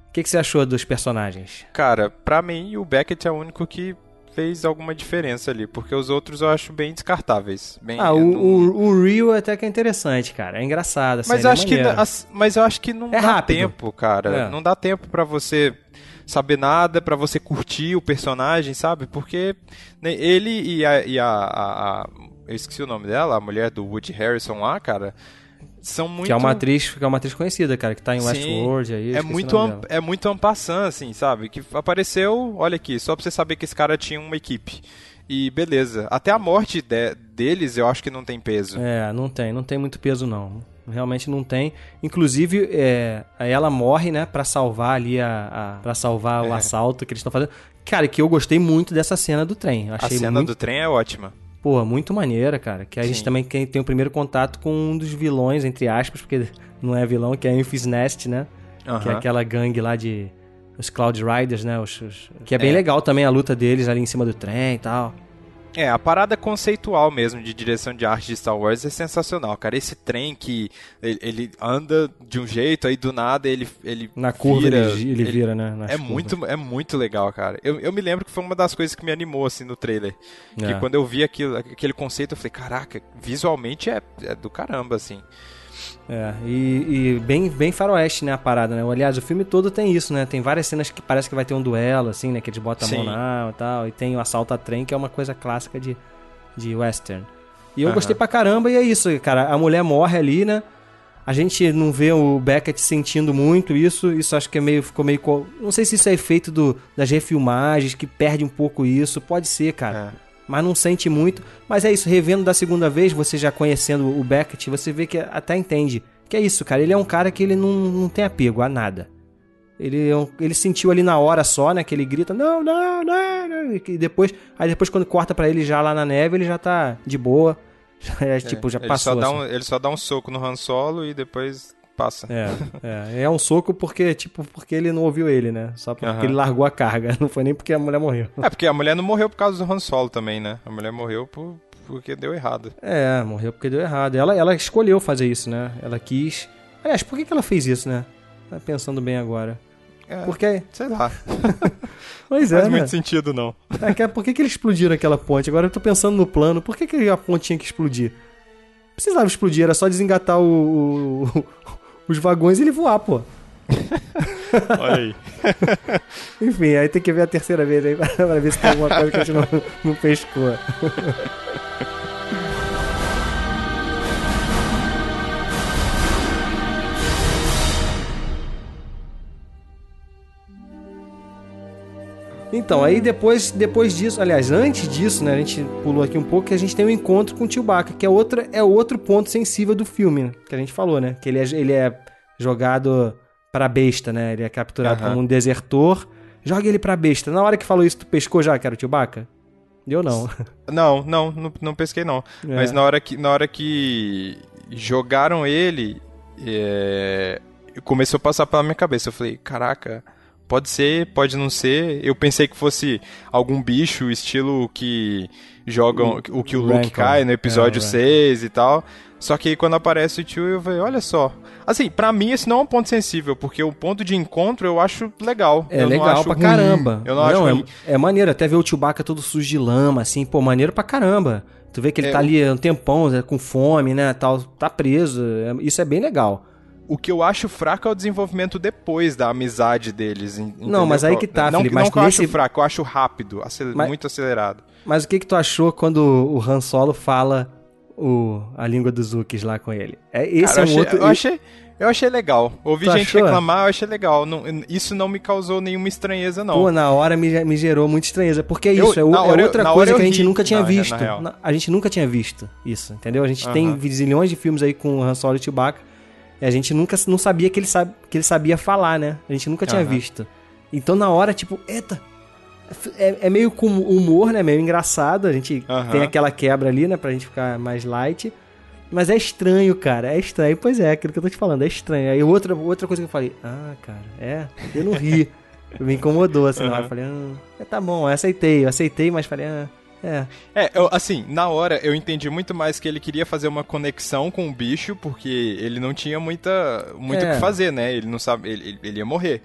O que, que você achou dos personagens? Cara, pra mim o Beckett é o único que fez alguma diferença ali, porque os outros eu acho bem descartáveis. Bem, Ah, o, não- o, o Rio até que é interessante, cara. É engraçado. assim, Mas é acho que maneiro. as- mas eu acho que não É dá rápido. tempo, cara. É. Não dá tempo pra você saber nada, pra você curtir o personagem, sabe? Porque ele e a, e a, a- a- eu esqueci o nome dela, a mulher do Woody Harrison lá, cara, são muito Que é uma atriz, que é uma atriz conhecida, cara, que tá em Sim, Westworld aí. é esqueci muito am- é muito ampassant, assim, sabe? Que apareceu, olha aqui, só pra você saber que esse cara tinha uma equipe. E beleza. Até a morte de- deles eu acho que não tem peso. É, não tem, não tem muito peso não. Realmente não tem. Inclusive, é, ela morre, né, Pra salvar ali a, a para salvar o É. assalto que eles estão fazendo. Cara, que eu gostei muito dessa cena do trem. Eu a Achei cena muito, do trem é ótima. Pô, muito maneira, cara. Que a gente Sim. também tem, o primeiro contato com um dos vilões, entre aspas, porque não é vilão, que é a Enfys Nest, né? Que é aquela gangue lá de. Os Cloud Riders, né? Os, os- que é bem É. legal também a luta deles ali em cima do trem e tal. É, a parada conceitual mesmo de direção de arte de Star Wars é sensacional, cara. Esse trem que ele, ele anda de um jeito, aí do nada ele, ele Na curva vira, ele, ele vira, né? nas É curvas. muito, é muito legal, cara. Eu, eu me lembro que foi uma das coisas que me animou, assim, no trailer. Que É. quando eu vi aquilo, aquele conceito, eu falei, caraca, visualmente é, é do caramba, assim. É, e, e bem, bem faroeste, né, a parada, né? Aliás, o filme todo tem isso, né? Tem várias cenas que parece que vai ter um duelo, assim, né? Que eles botam a mão Sim. na arma e tal. E tem o assalto a trem, que é uma coisa clássica de, de western. E eu Aham. gostei pra caramba, e é isso, cara. A mulher morre ali, né? A gente não vê o Beckett sentindo muito isso. Isso acho que é meio, ficou meio... Não sei se isso é efeito do, das refilmagens, que perde um pouco isso. Pode ser, cara. Mas não sente muito. Mas é isso, revendo da segunda vez, você já conhecendo o Beckett, você vê que até entende. Que é isso, cara. Ele é um cara que ele não, não tem apego a nada. Ele, é ele sentiu ali na hora só, né? Que ele grita, não, não, não, não. E depois, aí depois quando corta pra ele já lá na neve, ele já tá de boa. Já é, tipo, já ele passou. Só dá assim. um, ele só dá um soco no Han Solo e depois passa. É, é, é um soco porque, tipo, porque ele não ouviu ele, né? Só porque ele largou a carga. Não foi nem porque a mulher morreu. É, porque a mulher não morreu por causa do Han Solo também, né? A mulher morreu por, porque deu errado. É, morreu porque deu errado. Ela, ela escolheu fazer isso, né? Ela quis. Aliás, por que, que ela fez isso, né? Tá pensando bem agora. É, Porque. Sei lá. Pois Não é. faz né? muito sentido, não. É, que- por que, que eles explodiram aquela ponte? Agora eu tô pensando no plano. Por que, que a ponte tinha que explodir? Não Precisava explodir, era só desengatar o, o- os vagões e ele voar, pô. Olha aí. Enfim, aí tem que ver a terceira vez aí pra ver se tem alguma coisa que a gente não, não pescou. Então, aí depois, depois disso, aliás, antes disso, né, a gente pulou aqui um pouco, que a gente tem um encontro com o Chewbacca, que é, outra, é outro ponto sensível do filme, né, que a gente falou, né? Que ele é, ele é jogado pra besta, né? Ele é capturado Aham. como um desertor. Joga ele pra besta. Na hora que falou isso, tu pescou já que era o Chewbacca? Eu não. Não, não, não, não pesquei não. É. Mas na hora que, na hora que jogaram ele, é, começou a passar pela minha cabeça. Eu falei, caraca, pode ser, pode não ser. Eu pensei que fosse algum bicho, estilo que jogam o, que o Luke Rancor. cai no episódio É, o 6 e tal. Só que aí quando aparece o tio, eu falei, olha só. Assim, pra mim esse não é um ponto sensível, porque o ponto de encontro eu acho legal. É eu não legal acho pra ruim. caramba. Eu não, acho ruim. é, é maneiro, até ver o Chewbacca todo sujo de lama, assim, pô, maneiro pra caramba. Tu vê que ele É, tá ali um tempão, né, com fome, né, tal, tá preso. é- Isso é bem legal. O que eu acho fraco é o desenvolvimento depois da amizade deles. en- Não, mas entendeu? aí que tá, não, Felipe, Não mas que eu nesse- acho fraco, eu acho rápido, acel- Mas- muito acelerado. Mas o que que tu achou quando o Han Solo fala o, a língua dos Wookiees lá com ele? É, esse Cara, é um eu, achei, outro... eu, achei, eu achei legal. Ouvi Tu gente achou? reclamar, eu achei legal. Não- isso não me causou nenhuma estranheza, não. Pô, na hora me, me gerou muita estranheza. Porque é Eu- isso, é, o- na é hora eu- outra na coisa eu que a gente ri, nunca tinha na- na visto. real. Na- a gente nunca tinha visto isso, entendeu? A gente Aham. tem zilhões de filmes aí com o Han Solo e Chewbacca e a gente nunca não sabia que ele, sabe, que ele sabia falar, né? A gente nunca tinha Aham. visto. Então na hora, tipo, eita... É, é meio com humor, né? Meio engraçado. A gente Aham. tem aquela quebra ali, né? Pra gente ficar mais light. Mas é estranho, cara. É estranho. Pois é, aquilo que eu tô te falando. É estranho. Aí outra, outra coisa que eu falei. Ah, cara, é? Eu não ri. Me incomodou, assim, na hora. Eu falei, ah, é, tá bom, eu aceitei. Eu aceitei, mas falei, ah, é. É, eu- assim, na hora eu entendi muito mais que ele queria fazer uma conexão com o bicho, porque ele não tinha muita, muito o É. que fazer, né? Ele não sabe, ele, ele- ia morrer.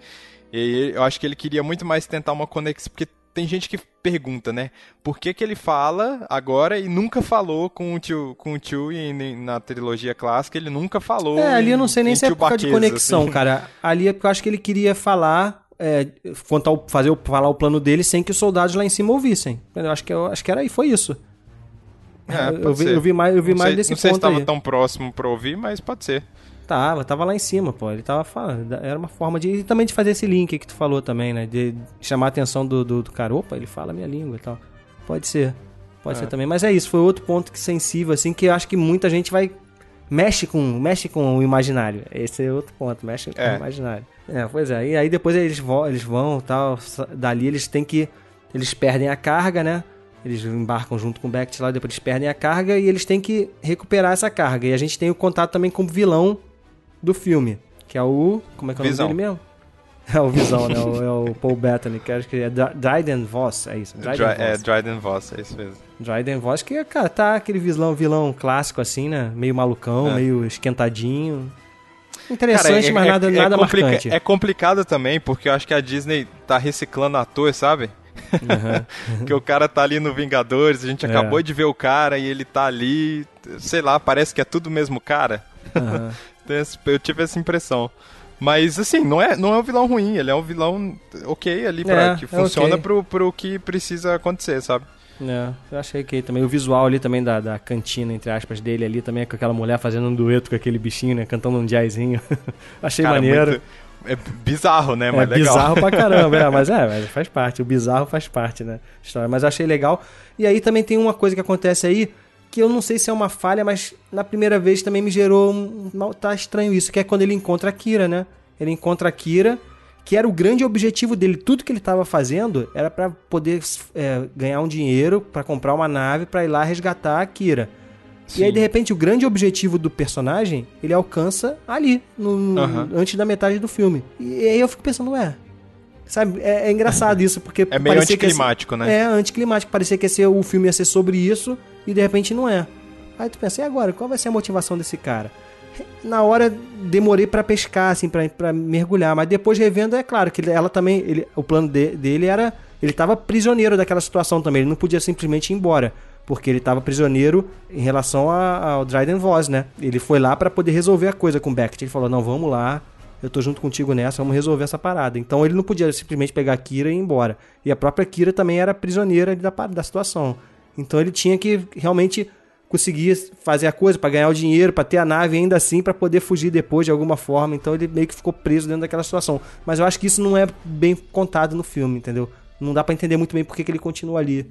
E eu acho que ele queria muito mais tentar uma conexão, porque tem gente que pergunta, né? Por que, que ele fala agora e nunca falou com o tio, com o tio e na trilogia clássica ele nunca falou. É, ali eu não sei nem em se é por causa de Baqueza, conexão, assim. cara. Ali é porque eu acho que ele queria falar, é, contar o- fazer falar o plano dele sem que os soldados lá em cima ouvissem. Eu acho que, eu acho que era aí, foi isso. É, eu, vi, eu vi mais, eu vi não mais sei, desse Não sei se ponto estava tão próximo pra ouvir, mas pode ser. Tava, tava lá em cima, pô. Ele tava falando. Era uma forma de. E também de fazer esse link que tu falou também, né? De chamar a atenção do, do, do cara. Opa, ele fala a minha língua e tal. Pode ser. Pode É. ser também. Mas é isso, foi outro ponto que sensível, assim, que eu acho que muita gente vai. Mexe com, mexe com o imaginário. Esse é outro ponto, mexe com É. o imaginário. É, pois é. E aí depois eles vão, eles vão tal. Dali eles têm que. Eles perdem a carga, né? Eles embarcam junto com o Beckett lá, depois eles perdem a carga e eles têm que recuperar essa carga. E a gente tem o contato também com o vilão do filme, que é o. Como é que é o Visão. nome dele mesmo? É o Visão, né? É o Paul Bettany, que acho que é Dry- Dryden Voss, é isso. Dryden Dry- é, Voss. Dryden Voss, é isso mesmo. Dryden Voss, que, cara, tá aquele vilão, vilão clássico assim, né? Meio malucão, É. meio esquentadinho. Interessante, Cara, é- mas é- nada, é nada marcante. É complicado também, porque eu acho que a Disney tá reciclando ator, sabe? que o cara tá ali no Vingadores, a gente É. acabou de ver o cara e ele tá ali, sei lá, parece que é tudo o mesmo cara. Esse- Eu tive essa impressão. Mas assim, não é, não é um vilão ruim, ele é um vilão ok ali, pra, É, que é funciona ok. pro, pro que precisa acontecer, sabe? É, eu achei que também o visual ali também da, da cantina, entre aspas, dele ali também, com aquela mulher fazendo um dueto com aquele bichinho, né? Cantando um jazzinho. achei Cara, maneiro. muito- é bizarro, né? É Mas legal. bizarro pra caramba, é, mas é, mas faz parte. O bizarro faz parte, né? História. Mas eu achei legal. E aí também tem uma coisa que acontece aí, que eu não sei se é uma falha, mas na primeira vez também me gerou um. mal- Tá estranho isso, que é quando ele encontra a Kira, né? Ele encontra a Kira, que era o grande objetivo dele. Tudo que ele tava fazendo era pra poder é, ganhar um dinheiro, pra comprar uma nave, pra ir lá resgatar a Kira. E aí, de repente, o grande objetivo do personagem, ele alcança ali, no- Aham. antes da metade do filme. E aí eu fico pensando, ué. Sabe, é, é engraçado isso, porque. É meio ia ser- anticlimático, né? É, anticlimático. Parecia que ia ser, o filme ia ser sobre isso, e de repente não é. Aí tu pensa, e agora? Qual vai ser a motivação desse cara? Na hora, demorei pra pescar, assim, pra mergulhar. Mas depois revendo, é claro que ela também. Ele, o plano de- dele era. Ele tava prisioneiro daquela situação também. Ele não podia simplesmente ir embora. Porque ele tava prisioneiro em relação a- ao Dryden Voss, né? Ele foi lá pra poder resolver a coisa com o Beckett. Ele falou: não, vamos lá. Eu tô junto contigo nessa, vamos resolver essa parada. Então ele não podia simplesmente pegar a Kira e ir embora. E a própria Kira também era prisioneira da, da situação. Então ele tinha que realmente conseguir fazer a coisa pra ganhar o dinheiro, pra ter a nave ainda assim, pra poder fugir depois de alguma forma. Então ele meio que ficou preso dentro daquela situação. Mas eu acho que isso não é bem contado no filme, entendeu? Não dá pra entender muito bem porque que ele continua ali.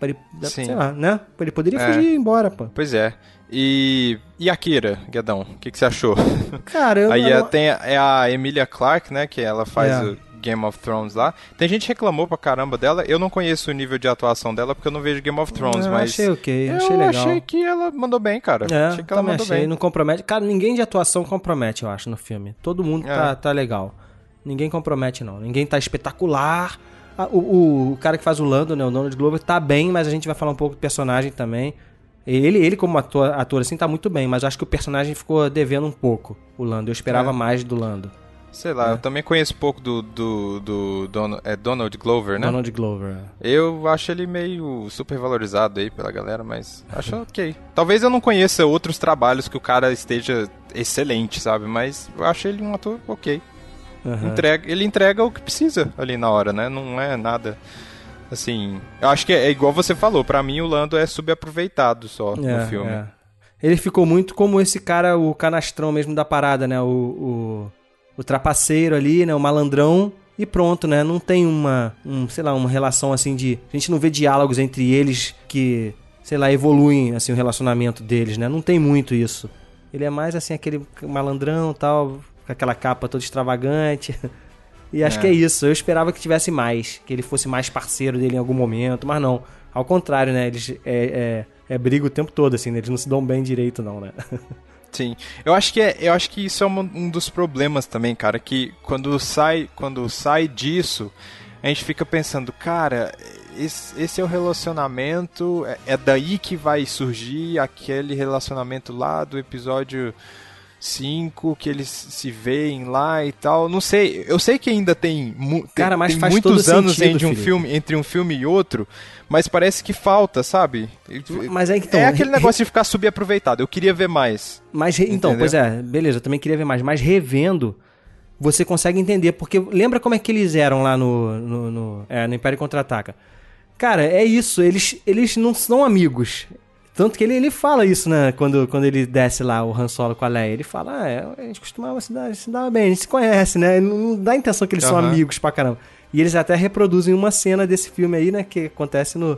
Pra ele, Sim. sei lá, né? Ele poderia É. fugir e ir embora, pô. Pois é. E, e a Kira, Guedão, o que, que você achou? Cara, eu Aí eu- é, tem a, é a Emilia Clarke, né? Que ela faz É. o Game of Thrones lá. Tem gente que reclamou pra caramba dela. Eu não conheço o nível de atuação dela porque eu não vejo Game of Thrones, Eu mas. achei ok, eu achei legal. achei que ela mandou bem, cara. É, achei que ela mandou achei. bem. Não compromete. Cara, ninguém de atuação compromete, eu acho, no filme. Todo mundo É. tá, tá legal. Ninguém compromete, não. Ninguém tá espetacular. Ah, o, o, o cara que faz o Lando, né, o Donald Glover, tá bem, mas a gente vai falar um pouco do personagem também. Ele, ele como ator, ator, assim, tá muito bem, mas eu acho que o personagem ficou devendo um pouco, o Lando. Eu esperava É. mais do Lando. Sei lá, eu também conheço pouco do, do, do, Don- é Donald Glover, né? Donald Glover. Eu acho ele meio super valorizado aí pela galera, mas acho ok. Talvez eu não conheça outros trabalhos que o cara esteja excelente, sabe? Mas eu acho ele um ator ok. Aham. Entrega, ele entrega o que precisa ali na hora, né? Não é nada assim. Eu acho que é, é igual você falou, pra mim o Lando é subaproveitado só É, no filme. é. Ele ficou muito como esse cara, o canastrão mesmo da parada, né? O, o, o trapaceiro ali, né? O malandrão. E pronto, né? Não tem uma, um, sei lá, uma relação assim de... A gente não vê diálogos entre eles que, sei lá, evoluem, assim, o relacionamento deles, né? Não tem muito isso. Ele é mais, assim, aquele malandrão tal, com aquela capa toda extravagante. E acho É. que é isso. Eu esperava que tivesse mais, que ele fosse mais parceiro dele em algum momento, mas não. Ao contrário, né? Eles é, é, é briga o tempo todo, assim, né? Eles não se dão bem direito, não, né? Sim. Eu acho que é, eu acho que isso é um, dos problemas também, cara, que quando sai, quando sai disso, a gente fica pensando, cara, esse, esse é o relacionamento, é, é daí que vai surgir aquele relacionamento lá do episódio 5 que eles se veem lá e tal. Não sei, eu sei que ainda tem, Cara, mas tem faz muitos anos sentido, entre um Felipe. filme, entre um filme e outro, mas parece que falta, sabe? Mas é então, é aquele negócio de ficar subaproveitado. Eu queria ver mais. Mas, então, Entendeu? pois é, beleza, eu também queria ver mais. Mas revendo, você consegue entender. Porque lembra como é que eles eram lá no, no, no, é, no Império Contra-Ataca? Cara, é isso, eles, eles não são amigos. Tanto que ele, ele fala isso, né? Quando, quando ele desce lá, o Han Solo com a Leia. Ele fala, ah, é, a gente costumava se dar, se dar bem, a gente se conhece, né? Não, dá a intenção que eles são Aham. amigos pra caramba. E eles até reproduzem uma cena desse filme aí, né? Que acontece no,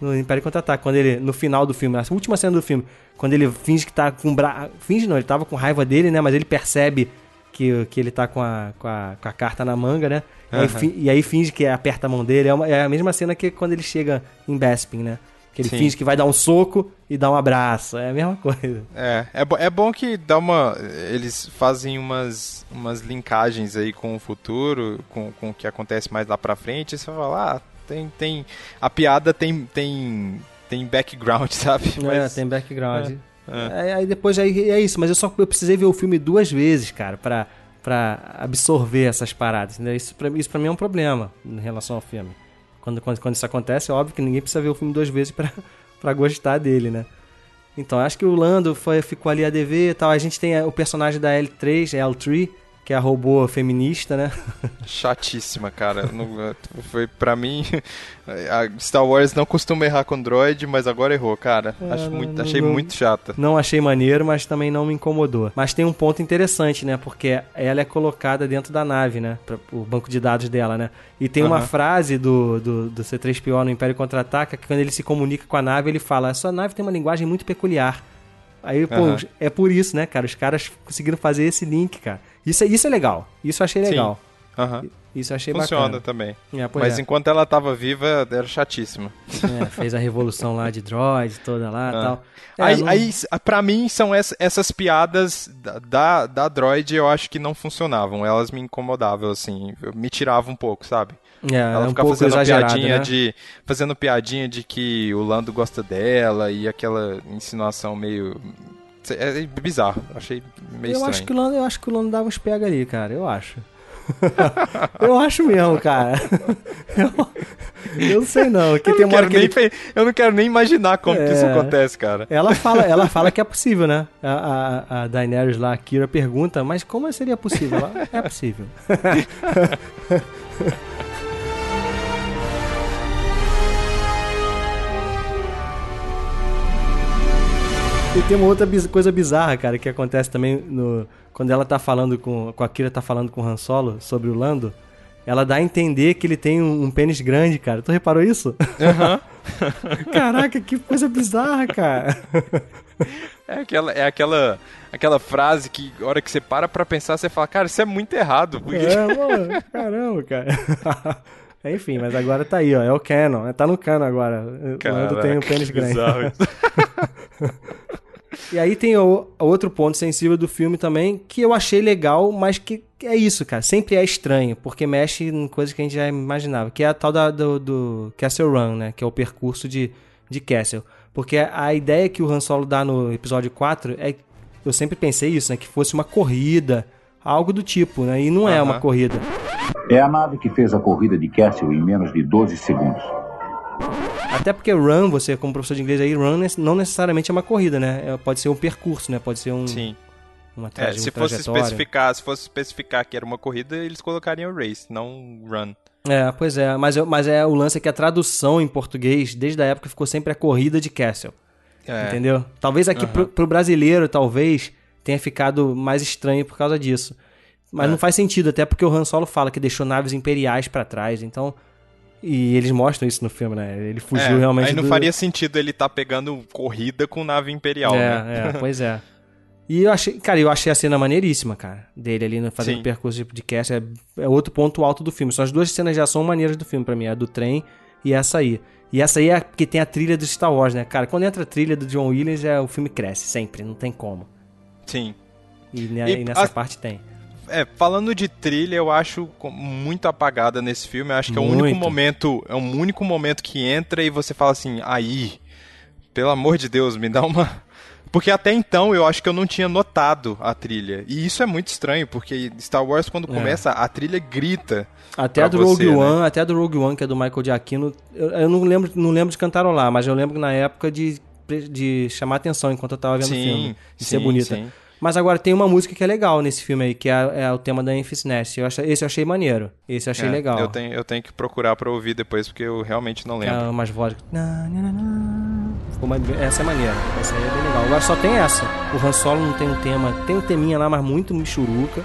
no Império Contra-Ataque. Quando ele, no final do filme, a última cena do filme, quando ele finge que tá com bra... Finge não, ele tava com raiva dele, né? Mas ele percebe que, que ele tá com a, com, a, com a carta na manga, né? E aí e aí finge que aperta a mão dele. É, uma- é a mesma cena que quando ele chega em Bespin, né? Que ele Sim. finge que vai dar um soco e dá um abraço. É a mesma coisa. É, é, bo- é bom que dá uma. Eles fazem umas, umas linkagens aí com o futuro, com, com o que acontece mais lá pra frente. E você fala, ah, tem. tem a piada tem. tem. tem background, sabe? É, tem background. É, É, aí depois aí é isso, mas eu só eu precisei ver o filme duas vezes, cara, pra, pra absorver essas paradas. Né? Isso, pra, isso pra mim é um problema em relação ao filme. Quando, quando, quando isso acontece, é óbvio que ninguém precisa ver o filme duas vezes pra gostar dele, né? Então, acho que o Lando foi, ficou ali a dever e tal. A gente tem a- o personagem da L3, L3, que é a robô feminista, né? Chatíssima, cara. Não- foi pra mim. A Star Wars não costuma errar com Droid, mas agora errou, cara. É, Acho não- muito, achei não- muito chata. Não achei maneiro, mas também não me incomodou. Mas tem um ponto interessante, né? Porque ela é colocada dentro da nave, né? Pra, o banco de dados dela, né? E tem uma Aham. frase do, do, do C3PO no Império Contra-Ataca que quando ele se comunica com a nave, ele fala: Essa nave tem uma linguagem muito peculiar. Aí, pô, é por isso, né, cara? Os caras conseguiram fazer esse link, cara. Isso, é- isso é legal. Isso eu achei legal. Isso eu achei Funciona bacana. também. É, mas é. enquanto ela tava viva, era chatíssima. É, fez a revolução lá de droid toda lá e Ah. tal. É, aí, não- aí, pra mim, são essa- essas piadas da, da, Droid eu acho que não funcionavam. Elas me incomodavam, assim. Me tiravam um pouco, sabe? É, Ela é um pouco fazendo piadinha né? de. Fazendo piadinha de que o Lando gosta dela e aquela insinuação meio. É é bizarro. Achei meio eu estranho. acho que o Lando, eu acho que o Lando dava uns pega ali, cara. Eu acho. eu acho mesmo, cara. Eu, eu não sei não. Que Eu tem não, hora que nem, ele... eu não quero nem imaginar como que isso É. acontece, cara. Ela fala, ela fala que é possível, né? A, a, a Daenerys lá, a Kira, pergunta, mas como seria possível? Ela, é possível. E tem uma outra coisa bizarra, cara, que acontece também no, quando ela tá falando com, com a Kira tá falando com o Han Solo sobre o Lando. Ela dá a entender que ele tem um, um pênis grande, cara. Tu reparou isso? Aham. Caraca, que coisa bizarra, cara. É aquela, é aquela, aquela frase que, a hora que você para pra pensar, você fala, cara, isso é muito errado. porque- É, mano, caramba, cara. Enfim, mas agora tá aí, ó. É o Canon. Tá no Canon agora. O Lando Caraca, tem um pênis grande. e aí tem o, outro ponto sensível do filme também, que eu achei legal, mas que que é isso, cara. Sempre é estranho, porque mexe em coisas que a gente já imaginava. Que é a tal da, do, do Castle Run, né? Que é o percurso de, de Castle. Porque a ideia que o Han Solo dá no episódio 4 é... Eu sempre pensei isso, né? Que fosse uma corrida, algo do tipo, né? E não é uma corrida. É a nave que fez a corrida de Castle em menos de 12 segundos. Até porque run, você como professor de inglês aí, run não necessariamente é uma corrida, né? É- Pode ser um percurso, né? Pode ser um... Sim. Uma É, se fosse especificar, se fosse especificar que era uma corrida, eles colocariam race, não run. É, pois é. Mas, eu- mas é o lance é que a tradução em português, desde a época, ficou sempre a corrida de Castle. É. Entendeu? Talvez aqui Aham. pro, pro brasileiro, talvez, tenha ficado mais estranho por causa disso. Mas É. não faz sentido, até porque o Han Solo fala que deixou naves imperiais pra trás, então... E eles mostram isso no filme, né? Ele fugiu É, realmente Aí não do- faria sentido ele estar pegando corrida com nave imperial, é, né? É, pois é. E eu achei, cara, eu achei a cena maneiríssima, cara, dele ali fazendo Sim. percurso de, cast. É, é outro ponto alto do filme. São as duas cenas de ação maneiras do filme pra mim, a do trem e essa aí. E essa aí é a que tem a trilha do Star Wars, né? Cara, quando entra a trilha do John Williams, é, o filme cresce, sempre, não tem como. Sim. E, ne- E e nessa a- parte tem. É, falando de trilha, eu acho muito apagada nesse filme. Eu acho que é o Muito. único momento, é um único momento que entra e você fala assim, aí, pelo amor de Deus, me dá uma Porque até então eu acho que eu não tinha notado a trilha. E isso é muito estranho, porque Star Wars, quando É. começa, a trilha grita. Até a do você, Rogue né? One, até a do Rogue One, que é do Michael Giacchino, eu, eu não lembro, não lembro de cantarolar, mas eu lembro na época de, de chamar atenção enquanto eu tava vendo o Sim, filme. De ser sim, bonita. sim. Mas agora tem uma música que é legal nesse filme aí, que é, é o tema da Memphis Nest. Eu achei, esse eu achei maneiro. Esse eu achei É, legal. Eu tenho, eu tenho que procurar pra ouvir depois, porque eu realmente não Que lembro. é umas vozes. Essa é maneira. Essa aí é bem legal. Agora só tem essa. O Han Solo não tem um tema. Tem um teminha lá, mas muito michuruca.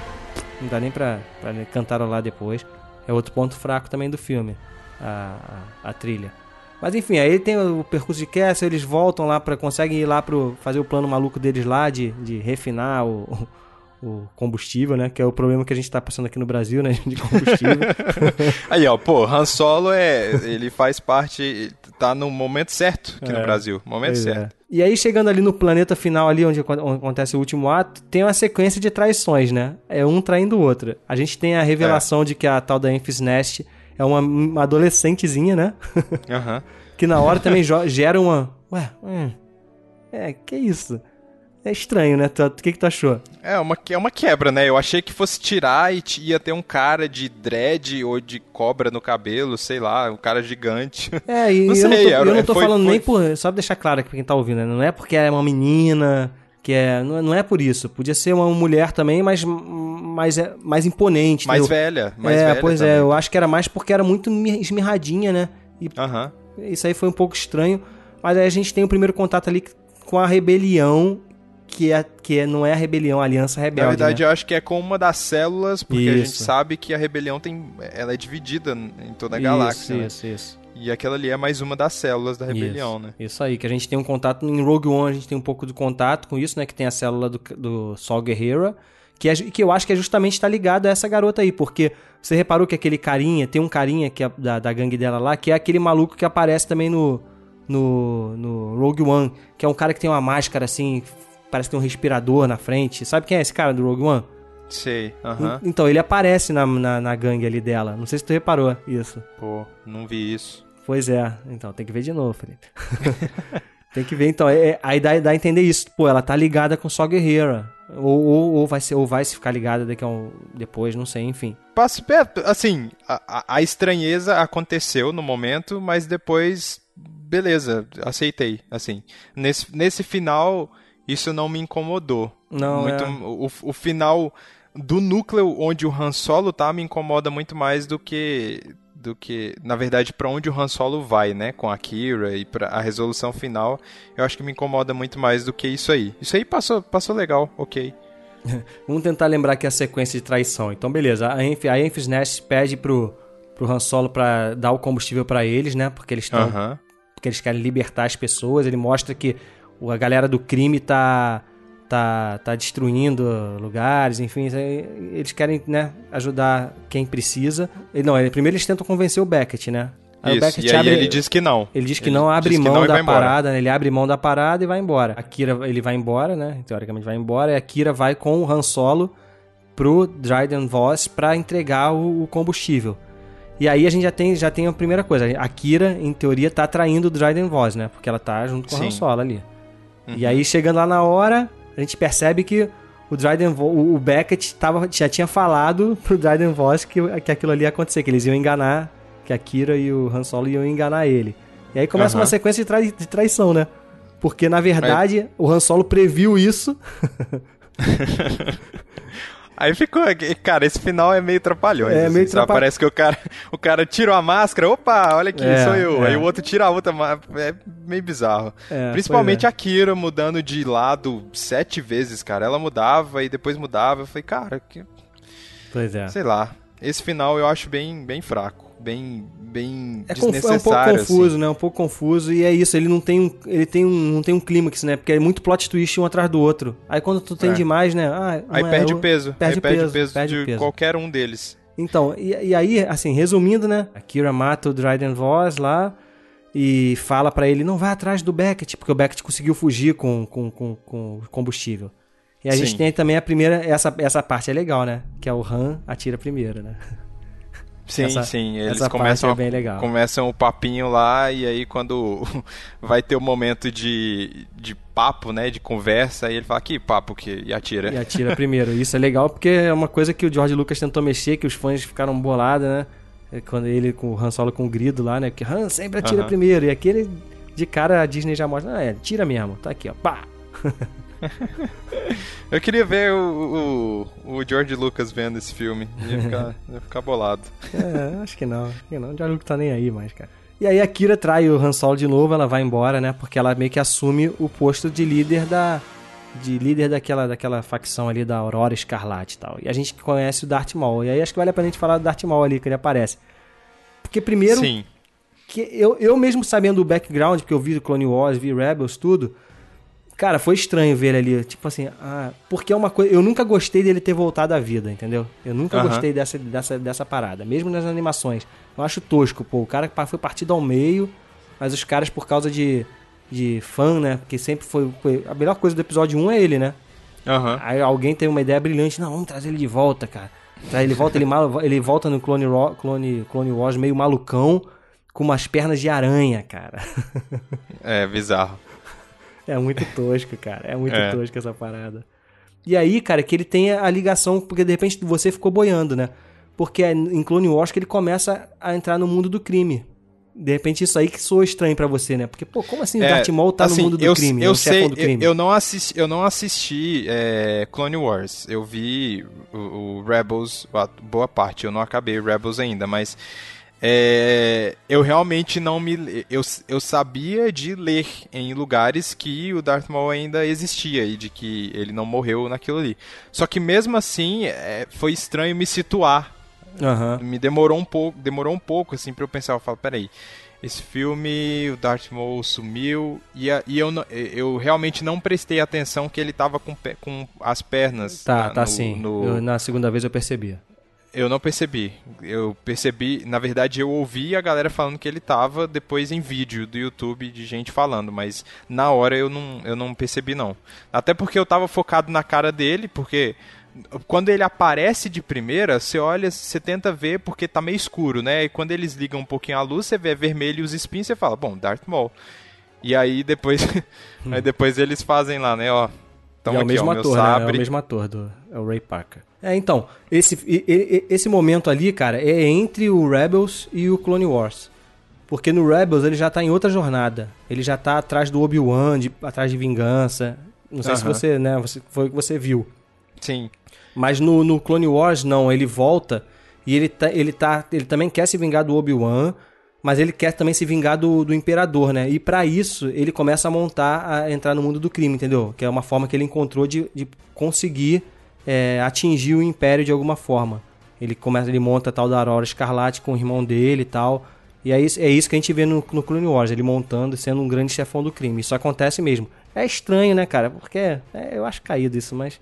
Não dá nem pra, pra cantarolar depois. É outro ponto fraco também do filme. A, a, a trilha. Mas enfim, aí tem o percurso de Castle, eles voltam lá para conseguem ir lá pro fazer o plano maluco deles lá de, de refinar o, o combustível, né? Que é o problema que a gente tá passando aqui no Brasil, né? De combustível. Aí, ó, pô, Han Solo é. Ele faz parte. Tá no momento certo aqui no É. Brasil. Momento é. certo. E aí, chegando ali no planeta final, ali onde, acontece o último ato, tem uma sequência de traições, né? É um traindo o outro. A gente tem a revelação de que a tal da Memphis Nest é uma, uma adolescentezinha, né? Aham. que na hora também gera uma. Ué, hum, é, que isso? É estranho, né? O que, que tu achou? É uma, é uma quebra, né? Eu achei que fosse tirar e ia ter um cara de dread ou de cobra no cabelo, sei lá, um cara gigante. É, e Não eu, não sei, tô, era- eu não tô falando foi- nem por. Só pra deixar claro aqui pra quem tá ouvindo, né? Não é porque é uma menina, que é. Não é, não é por isso. Podia ser uma mulher também, mas mais, é, mais imponente. Mais entendeu? velha, mais é, velha pois é, também. eu acho que era mais porque era muito mi- esmirradinha, né? E isso aí foi um pouco estranho. Mas aí a gente tem o primeiro contato ali com a rebelião, que, é, que é, não é a rebelião, a Aliança Rebelde. Na verdade, né? eu acho que é com uma das células, porque a gente Isso. sabe que a rebelião tem. Ela é dividida em toda a Isso, galáxia. né? Isso, isso. E aquela ali é mais uma das células da rebelião, isso, né? Isso aí, que a gente tem um contato em Rogue One, a gente tem um pouco de contato com isso, né? Que tem a célula do, do Sol Guerrera, que, é, que eu acho que é justamente está ligado a essa garota aí, porque você reparou que aquele carinha, tem um carinha que é da, da gangue dela lá, que é aquele maluco que aparece também no, no, no Rogue One, que é um cara que tem uma máscara assim, parece que tem um respirador na frente. Sabe quem é esse cara do Rogue One? Sei, aham. En- Então, ele aparece na, na, na gangue ali dela. Não sei se tu reparou isso. Pô, não vi isso. Pois é, então tem que ver de novo, Felipe. tem que ver, então. É, é- aí dá, dá a entender isso. Pô, ela tá ligada com só Guerreira. Ou, ou, ou vai ser, ou vai se ficar ligada daqui a um. depois, não sei, enfim. Passe perto, assim, a, a- a estranheza aconteceu no momento, mas depois, beleza, aceitei, assim. Nesse, nesse final, isso não me incomodou. Não, muito, é. o, o final do núcleo onde o Han Solo tá me incomoda muito mais do que do que, na verdade, pra onde o Han Solo vai, né, com a Kira e para a resolução final, eu acho que me incomoda muito mais do que isso aí. Isso aí passou, passou legal, OK. Vamos tentar lembrar aqui a sequência de traição. Então, beleza. A, Enf, a Enfys Nest pede pro, pro Han Solo pra dar o combustível pra eles, né? Porque eles estão. Aham. Porque eles querem libertar as pessoas. Ele mostra que a galera do crime tá. Tá, tá destruindo lugares, enfim, aí, eles querem, né, ajudar quem precisa. Não, primeiro eles tentam convencer o Beckett, né? Aí o Isso, Beckett e aí abre- ele diz que não. Ele diz que Ele não abre mão não da parada, né? Ele abre mão da parada e vai embora. A Kira, ele vai embora, né? Teoricamente vai embora. E a Kira vai com o Han Solo pro Dryden Voss pra entregar o, o combustível. E aí a gente já tem, já tem a primeira coisa. A Kira, em teoria, tá traindo o Dryden Voss, né? Porque ela tá junto com o Han. Solo ali. Uhum. E aí, chegando lá na hora, a gente percebe que o Dryden o Beckett tava, já tinha falado pro Dryden Voss que, que aquilo ali ia acontecer, que eles iam enganar, que a Kira e o Han Solo iam enganar ele. E aí começa Aham. uma sequência de, trai- de traição, né? Porque, na verdade, o Han Solo previu isso. Aí ficou, cara, esse final é meio trapalhões. É, assim, meio sabe? trapa- Parece que o cara, o cara tira a máscara, opa, olha aqui, É, sou eu. é. Aí o outro tira a outra é meio bizarro. É, Principalmente é. a Kira mudando de lado sete vezes, cara. Ela mudava e depois mudava. Eu falei, cara, que, Pois é. sei lá. Esse final eu acho bem, bem fraco, bem, bem É, confu- é um pouco desnecessário. confuso, assim. né? Um pouco confuso. E é isso, ele não tem um, ele tem um, não tem um clímax, né? Porque é muito plot twist um atrás do outro. Aí quando tu tem É. demais, né? Ah, Aí é, perde o peso, Perde aí perde peso, o peso perde de peso. qualquer um deles. Então, e, e aí, assim, resumindo, né? A Kira mata o Dryden Voss lá e fala pra ele, não vai atrás do Beckett, porque o Beckett conseguiu fugir com, com, com, com o combustível. E a gente Sim. tem também a primeira, essa, essa parte é legal, né? Que é o Han atira primeiro, né? Sim, Essa- sim, eles essa começam, é começam o papinho lá e aí quando vai ter o momento de, de papo, né, de conversa, aí ele fala, que papo que e atira. E atira primeiro. Isso é legal porque é uma coisa que o George Lucas tentou mexer, que os fãs ficaram bolados, né? É Quando ele com o Han Solo com o grido lá, né? Que Han sempre atira primeiro. E aquele de cara a Disney já mostra, ah, é, tira mesmo. Tá aqui, ó. Pá! Eu queria ver o, o, o George Lucas vendo esse filme, ia ficar, ia ficar bolado. É, acho que não. Acho que não. O George Lucas tá nem aí mais, cara. E aí a Kira trai o Han Solo de novo, ela vai embora, né? Porque ela meio que assume o posto de líder da de líder daquela, daquela facção ali da Aurora Escarlate e tal. E a gente conhece o Darth Maul. E aí acho que vale a pena a gente falar do Darth Maul ali, que ele aparece. Porque primeiro, Sim. que eu, eu mesmo sabendo o background, porque eu vi Clone Wars, vi Rebels, tudo, cara, foi estranho ver ele ali. Tipo assim, ah, porque é uma coisa. Eu nunca gostei dele ter voltado à vida, entendeu? Eu nunca Aham. gostei dessa, dessa, dessa parada, mesmo nas animações. Eu acho tosco, pô. O cara foi partido ao meio, mas os caras, por causa de, de fã, né? Porque sempre foi, foi. A melhor coisa do episódio 1 é ele, né? Aham. Aí alguém teve uma ideia brilhante, não, vamos trazer ele de volta, cara. Traz ele volta, ele, mal- ele volta no Clone, Ro- Clone, Clone Wars meio malucão, com umas pernas de aranha, cara. É, bizarro. É muito tosco, cara. É muito É. tosco essa parada. E aí, cara, que ele tem a ligação, porque de repente você ficou boiando, né? Porque é em Clone Wars que ele começa a entrar no mundo do crime. De repente isso aí que soa estranho pra você, né? Porque, pô, como assim o É, Darth Maul tá assim, no mundo do eu, crime? Eu é o sei, do eu, crime? eu não assisti, eu não assisti é, Clone Wars. Eu vi o, o Rebels, boa parte. Eu não acabei Rebels ainda, mas é, eu realmente não me, eu, eu sabia de ler em lugares que o Darth Maul ainda existia e de que ele não morreu naquilo ali. Só que mesmo assim, é, foi estranho me situar Aham. me demorou um pouco, demorou um pouco assim para eu pensar, eu falo, peraí, esse filme, o Darth Maul sumiu e, a- e eu, eu realmente não prestei atenção que ele tava com, com as pernas Tá, na- tá no- sim. no- Eu- na segunda vez eu percebi. Eu não percebi. Eu percebi, na verdade, eu ouvi a galera falando que ele tava depois em vídeo do YouTube de gente falando, mas na hora eu não, eu não percebi não. Até porque eu tava focado na cara dele, porque quando ele aparece de primeira, você olha, você tenta ver porque tá meio escuro, né? E quando eles ligam um pouquinho a luz, você vê vermelho e os espinhos, você fala, bom, Darth Maul. E aí depois, aí depois eles fazem lá, né, ó. Então é o aqui, mesmo ó, ator, né? É o mesmo ator, do, é o Ray Parker. É, então, esse, esse momento ali, cara, é entre o Rebels e o Clone Wars. Porque no Rebels ele já tá em outra jornada. Ele já tá atrás do Obi-Wan, de- atrás de vingança. Não sei se Aham. você, né, você, foi o que você viu. Sim. Mas no, no Clone Wars, não, ele volta e ele, tá, ele, tá, ele também quer se vingar do Obi-Wan, mas ele quer também se vingar do, do Imperador, né? E pra isso, ele começa a montar, a entrar no mundo do crime, entendeu? Que é uma forma que ele encontrou de, de conseguir é, atingir o Império de alguma forma. Ele começa, ele monta a tal da Aurora Escarlate com o irmão dele e tal. E é isso, é isso que a gente vê no, no Clone Wars, ele montando e sendo um grande chefão do crime. Isso acontece mesmo. É estranho, né, cara? Porque é, eu acho caído isso, mas.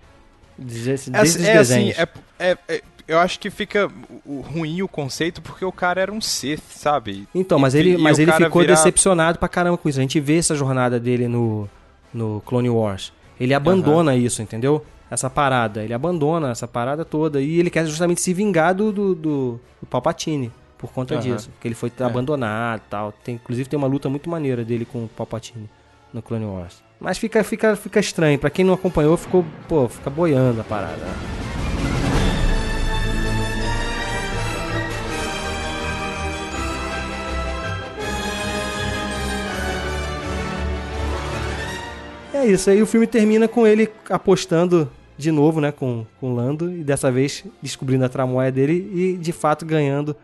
Desde, É, os é assim, desenhos. é, é- é- eu acho que fica ruim o conceito porque o cara era um Sith, sabe? Então, mas E- ele, mas ele ficou virar- decepcionado pra caramba com isso. A gente vê essa jornada dele no, no Clone Wars. Ele abandona isso, entendeu? Essa parada. Ele abandona essa parada toda. E ele quer justamente se vingar do, do, do, Palpatine por conta Aham. disso. Porque ele foi É. abandonado e tal. Tem, inclusive tem uma luta muito maneira dele com o Palpatine no Clone Wars. Mas fica, fica, fica estranho. Pra quem não acompanhou, ficou, pô, fica boiando a parada. É isso, aí o filme termina com ele apostando de novo, né, com, com o Lando, e dessa vez descobrindo a tramóia dele e de fato ganhando,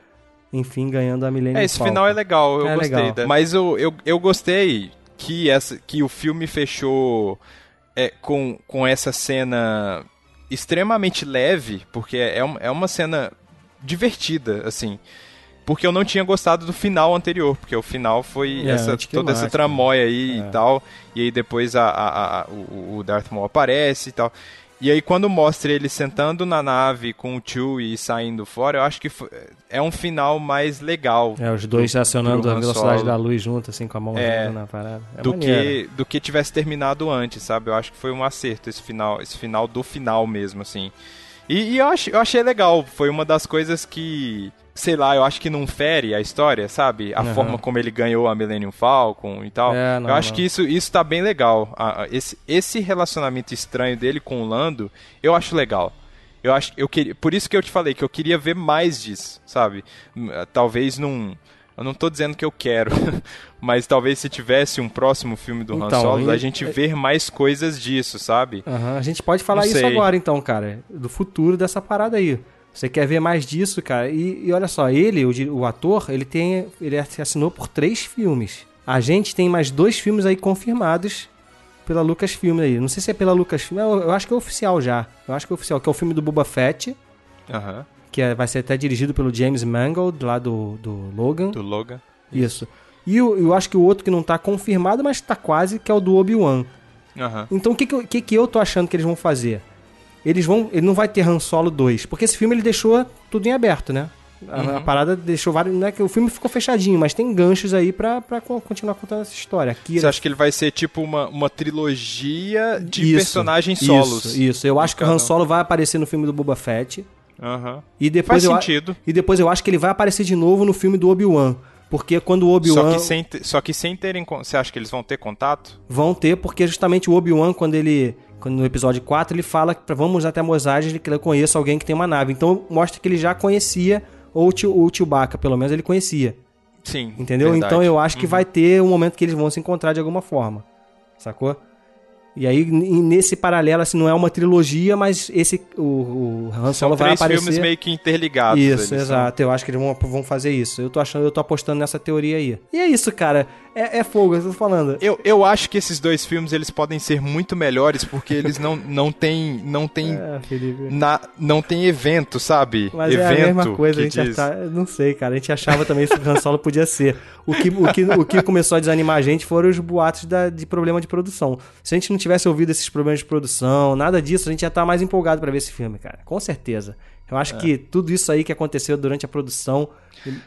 enfim, ganhando a Millennium É, esse Falcon. final é legal, eu É gostei. legal. da- Mas eu, eu, eu gostei que, essa, que o filme fechou é, com, com essa cena extremamente leve, porque é, é uma cena divertida, assim. Porque eu não tinha gostado do final anterior, porque o final foi É, essa, toda essa tramóia aí É. e tal. E aí depois a, a- a- o, o Darth Maul aparece e tal. E aí quando mostra ele sentando na nave com o Chewie e saindo fora, eu acho que foi- é um final mais legal. É, os dois pro- acionando a velocidade da luz junto, assim, com a mão É, na parada. É do maneiro. que do que tivesse terminado antes, sabe? Eu acho que foi um acerto esse final, esse final do final mesmo, assim. E, e eu, ach, eu achei legal, foi uma das coisas que sei lá, eu acho que não fere a história, sabe? A Aham. forma como ele ganhou a Millennium Falcon e tal. É, não, eu acho não. que isso, isso tá bem legal. Esse, esse relacionamento estranho dele com o Lando, eu acho legal. Eu acho, eu queria, por isso que eu te falei que eu queria ver mais disso, sabe? Hum, Talvez num eu não tô dizendo que eu quero, mas talvez se tivesse um próximo filme do Han Então, Solo, a gente ver mais coisas disso, sabe? Aham, A gente pode falar Não isso sei. agora, então, cara. Do futuro dessa parada aí. Você quer ver mais disso, cara? E, e olha só, ele, o, o ator, ele tem. Ele assinou por três filmes. A gente tem mais dois filmes aí confirmados pela Lucasfilm aí. Não sei se é pela Lucasfilm, eu, eu acho que é oficial já. Eu acho que é oficial, que é o filme do Boba Fett, Aham. que é- vai ser até dirigido pelo James Mangold, lá do, do Logan. Do Logan. Isso. E eu, eu acho que o outro que não tá confirmado, mas tá quase, que é o do Obi-Wan. Aham. Então o que que, que que eu tô achando que eles vão fazer? Eles vão. Ele não vai ter Han Solo 2. Porque esse filme ele deixou tudo em aberto, né? A, Uhum. a parada deixou vários. Não é que o filme ficou fechadinho, mas tem ganchos aí pra, pra co- continuar contando essa história. Você acha que ele vai ser tipo uma, uma trilogia de Isso, personagens isso, solos? Isso, eu acho que o Han. Solo vai aparecer no filme do Boba Fett. Aham. E depois Faz eu sentido. E depois eu acho que ele vai aparecer de novo no filme do Obi-Wan. Porque quando o Só Obi-Wan. que, sem, só que sem terem. Você acha que eles vão ter contato? Vão ter, porque justamente o Obi-Wan, quando ele. No episódio 4, ele fala que vamos até Mos Eisley que ele conheça alguém que tem uma nave. Então mostra que ele já conhecia, ou o Chewbacca, pelo menos, ele conhecia. Sim. Entendeu? verdade. Então eu acho que Uhum. vai ter um momento que eles vão se encontrar de alguma forma. Sacou? E aí, nesse paralelo, assim, não é uma trilogia, mas esse. O, o Han Solo vai três aparecer. filmes meio que interligados. Isso, são. exato. Eu acho que eles vão, vão fazer isso. Eu tô achando, eu tô apostando nessa teoria aí. E é isso, cara. É, é fogo, eu tô falando. Eu, eu acho que esses dois filmes eles podem ser muito melhores porque eles não, não têm não tem É, na, não tem evento, sabe? Mas evento é a mesma coisa, a gente tá, não sei, cara. A gente achava também que o Han Solo podia ser. O que, o, que, o que começou a desanimar a gente foram os boatos da, de problema de produção. Se a gente não tivesse ouvido esses problemas de produção, nada disso, a gente ia estar mais empolgado pra ver esse filme, cara. Com certeza. Eu É. acho que tudo isso aí que aconteceu durante a produção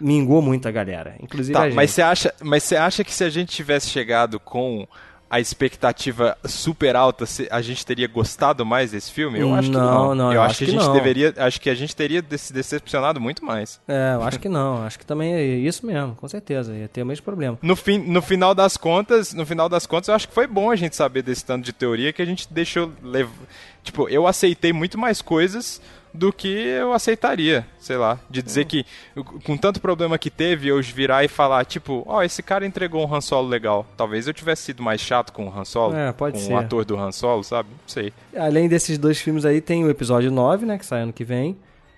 mingou muito a galera. Inclusive a Tá, gente. mas você acha, mas você acha que se a gente tivesse chegado com a expectativa super alta, a gente teria gostado mais desse filme? Eu acho que Não, não. não, eu eu acho acho que a gente não. deveria, acho que a gente teria se decepcionado muito mais. É, eu acho que não. Acho que também é isso mesmo, com certeza. Ia ter o mesmo problema. No, fim, no final das contas, no final das contas, eu acho que foi bom a gente saber desse tanto de teoria que a gente deixou lev... tipo, eu aceitei muito mais coisas do que eu aceitaria, sei lá, de dizer que com tanto problema que teve, eu virar e falar, tipo, ó, esse cara entregou um Han Solo legal. Talvez eu tivesse sido mais chato com o Han Solo, É, pode com ser. o ator do Han Solo, sabe? Não sei. Além desses dois filmes aí, tem o episódio 9, né? Que sai ano que vem.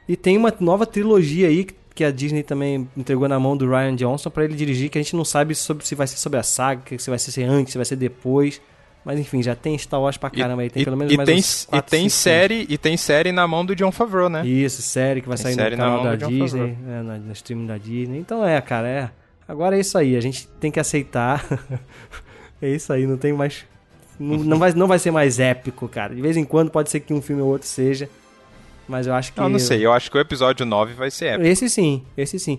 E tem uma nova trilogia aí que- a Disney também entregou na mão do Ryan Johnson pra ele dirigir, que a gente não sabe sobre, se vai ser sobre a saga, se vai ser antes, se vai ser depois. Mas enfim, já tem Star Wars pra caramba aí. Tem e, pelo menos e mais tem, uns e quatro, tem série e tem série na mão do John Favreau, né? Isso, série que vai Tem sair série no na canal da Disney, é, na, no streaming da Disney. Então é, cara, é. Agora é isso aí, a gente tem que aceitar. é isso aí, não tem mais. Não, não vai, não vai ser mais épico, cara. De vez em quando pode ser que um filme ou outro seja. Mas eu acho que. Eu não sei, eu acho que o episódio 9 vai ser épico. Esse sim, esse sim.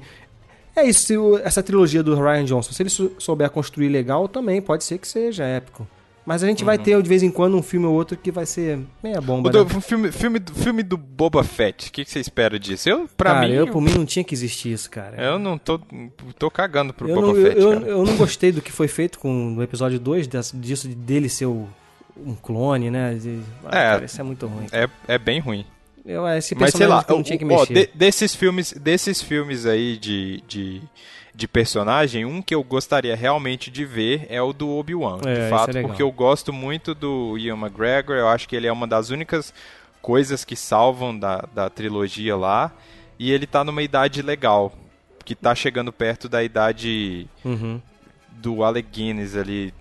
É isso, essa trilogia do Ryan Johnson, se ele sou- souber construir legal, também pode ser que seja épico. Mas a gente vai Uhum. ter de vez em quando um filme ou outro que vai ser meia bomba. O do- né? o filme, filme, do- filme do Boba Fett, o que, que você espera disso? Eu, pra cara, mim, eu, por mim não tinha que existir isso, cara. eu não tô, tô cagando pro Eu Boba não, Fett, eu, cara. eu não gostei do que foi feito com no episódio 2, dessa- disso de dele ser o- um clone, né? De- ah, É. cara, isso é muito ruim. É, é bem ruim. Eu, esse Mas sei lá, eu não tinha que o- ó, mexer. de- desses filmes, desses filmes aí de, de, de personagem, um que eu gostaria realmente de ver é o do Obi-Wan, É, de esse fato, é porque eu gosto muito do Ian McGregor, eu acho que ele é uma das únicas coisas que salvam da, da trilogia lá, e ele tá numa idade legal, que tá chegando perto da idade Uhum. do Alec Guinness ali.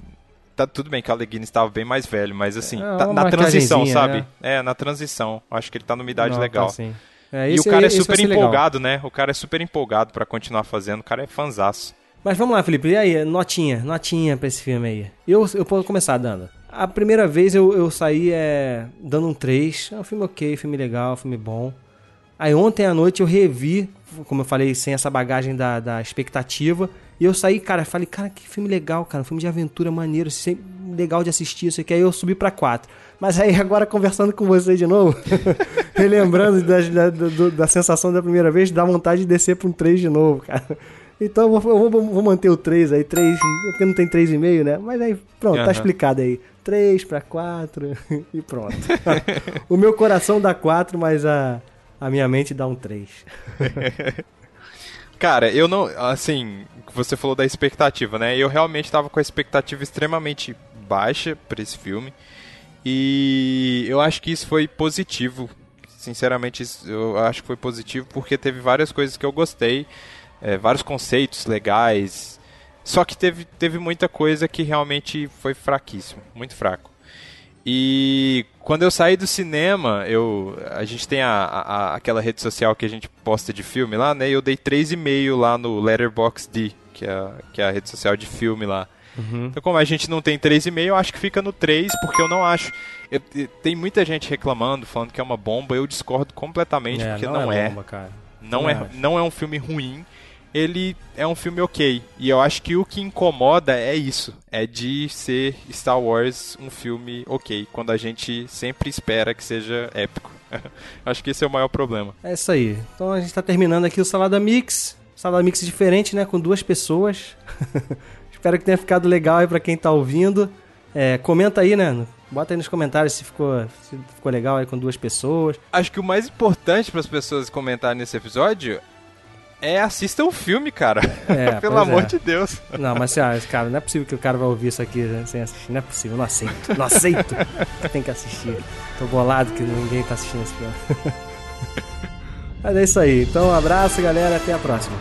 Tá, tudo bem que o Alec Guinness estava bem mais velho, mas assim, É, tá na transição, sabe? né? É, na transição. Acho que ele tá numa idade Não, legal. tá sim. É, e o cara é vai super legal. empolgado, né? O cara é super empolgado pra continuar fazendo. O cara é fanzaço. Mas vamos lá, Felipe. E aí, notinha, notinha pra esse filme aí. Eu, eu posso começar dando. A primeira vez eu, eu saí é, dando um 3. É um filme ok, filme legal, filme bom. Aí ontem à noite eu revi, como eu falei, sem essa bagagem da, da expectativa. E eu saí, cara, falei, cara, que filme legal, cara. Um filme de aventura maneiro, legal de assistir, isso aqui. Aí eu subi pra 4. Mas aí agora conversando com você de novo, relembrando da, da, da, da sensação da primeira vez, dá vontade de descer pra um 3 de novo, cara. Então eu vou, eu vou, vou manter o 3 aí, 3, porque não tem 3,5, né? Mas aí, pronto, tá Aham. explicado aí. 3 pra 4 e pronto. o meu coração dá 4, mas a, a minha mente dá um 3. Cara, eu não. Assim, você falou da expectativa, né? Eu realmente tava com a expectativa extremamente baixa pra esse filme. E eu acho que isso foi positivo. Sinceramente, eu acho que foi positivo porque teve várias coisas que eu gostei, é, vários conceitos legais. Só que teve, teve muita coisa que realmente foi fraquíssimo, muito fraco. E quando eu saí do cinema, eu a gente tem a, a- aquela rede social que a gente posta de filme lá, né? Eu dei 3,5 lá no Letterboxd, que é, que é a rede social de filme lá. Então, como a gente não tem 3,5, eu acho que fica no 3, porque eu não acho. eu- tem muita gente reclamando, falando que é uma bomba, eu discordo completamente, É, porque não não, é é. bomba, cara. Não, Não é, acho. não é um filme ruim, ele é um filme ok. E eu acho que o que incomoda é isso: é de ser Star Wars um filme ok, quando a gente sempre espera que seja épico. acho que esse é o maior problema. É isso aí. Então a gente tá terminando aqui o Salada Mix. Salada Mix diferente, né? Com duas pessoas. Espero que tenha ficado legal aí pra quem tá ouvindo. É, comenta aí, né? Bota aí nos comentários se ficou, se ficou legal aí com duas pessoas. Acho que o mais importante para as pessoas comentarem nesse episódio é assistam o filme, cara. É, Pelo amor é. de Deus. Não, mas assim, cara, não é possível que o cara vai ouvir isso aqui né, sem assistir. Não é possível, não aceito. Não aceito. Tem que assistir. Tô bolado que ninguém tá assistindo esse filme. Mas é isso aí. Então, um abraço, galera. Até a próxima.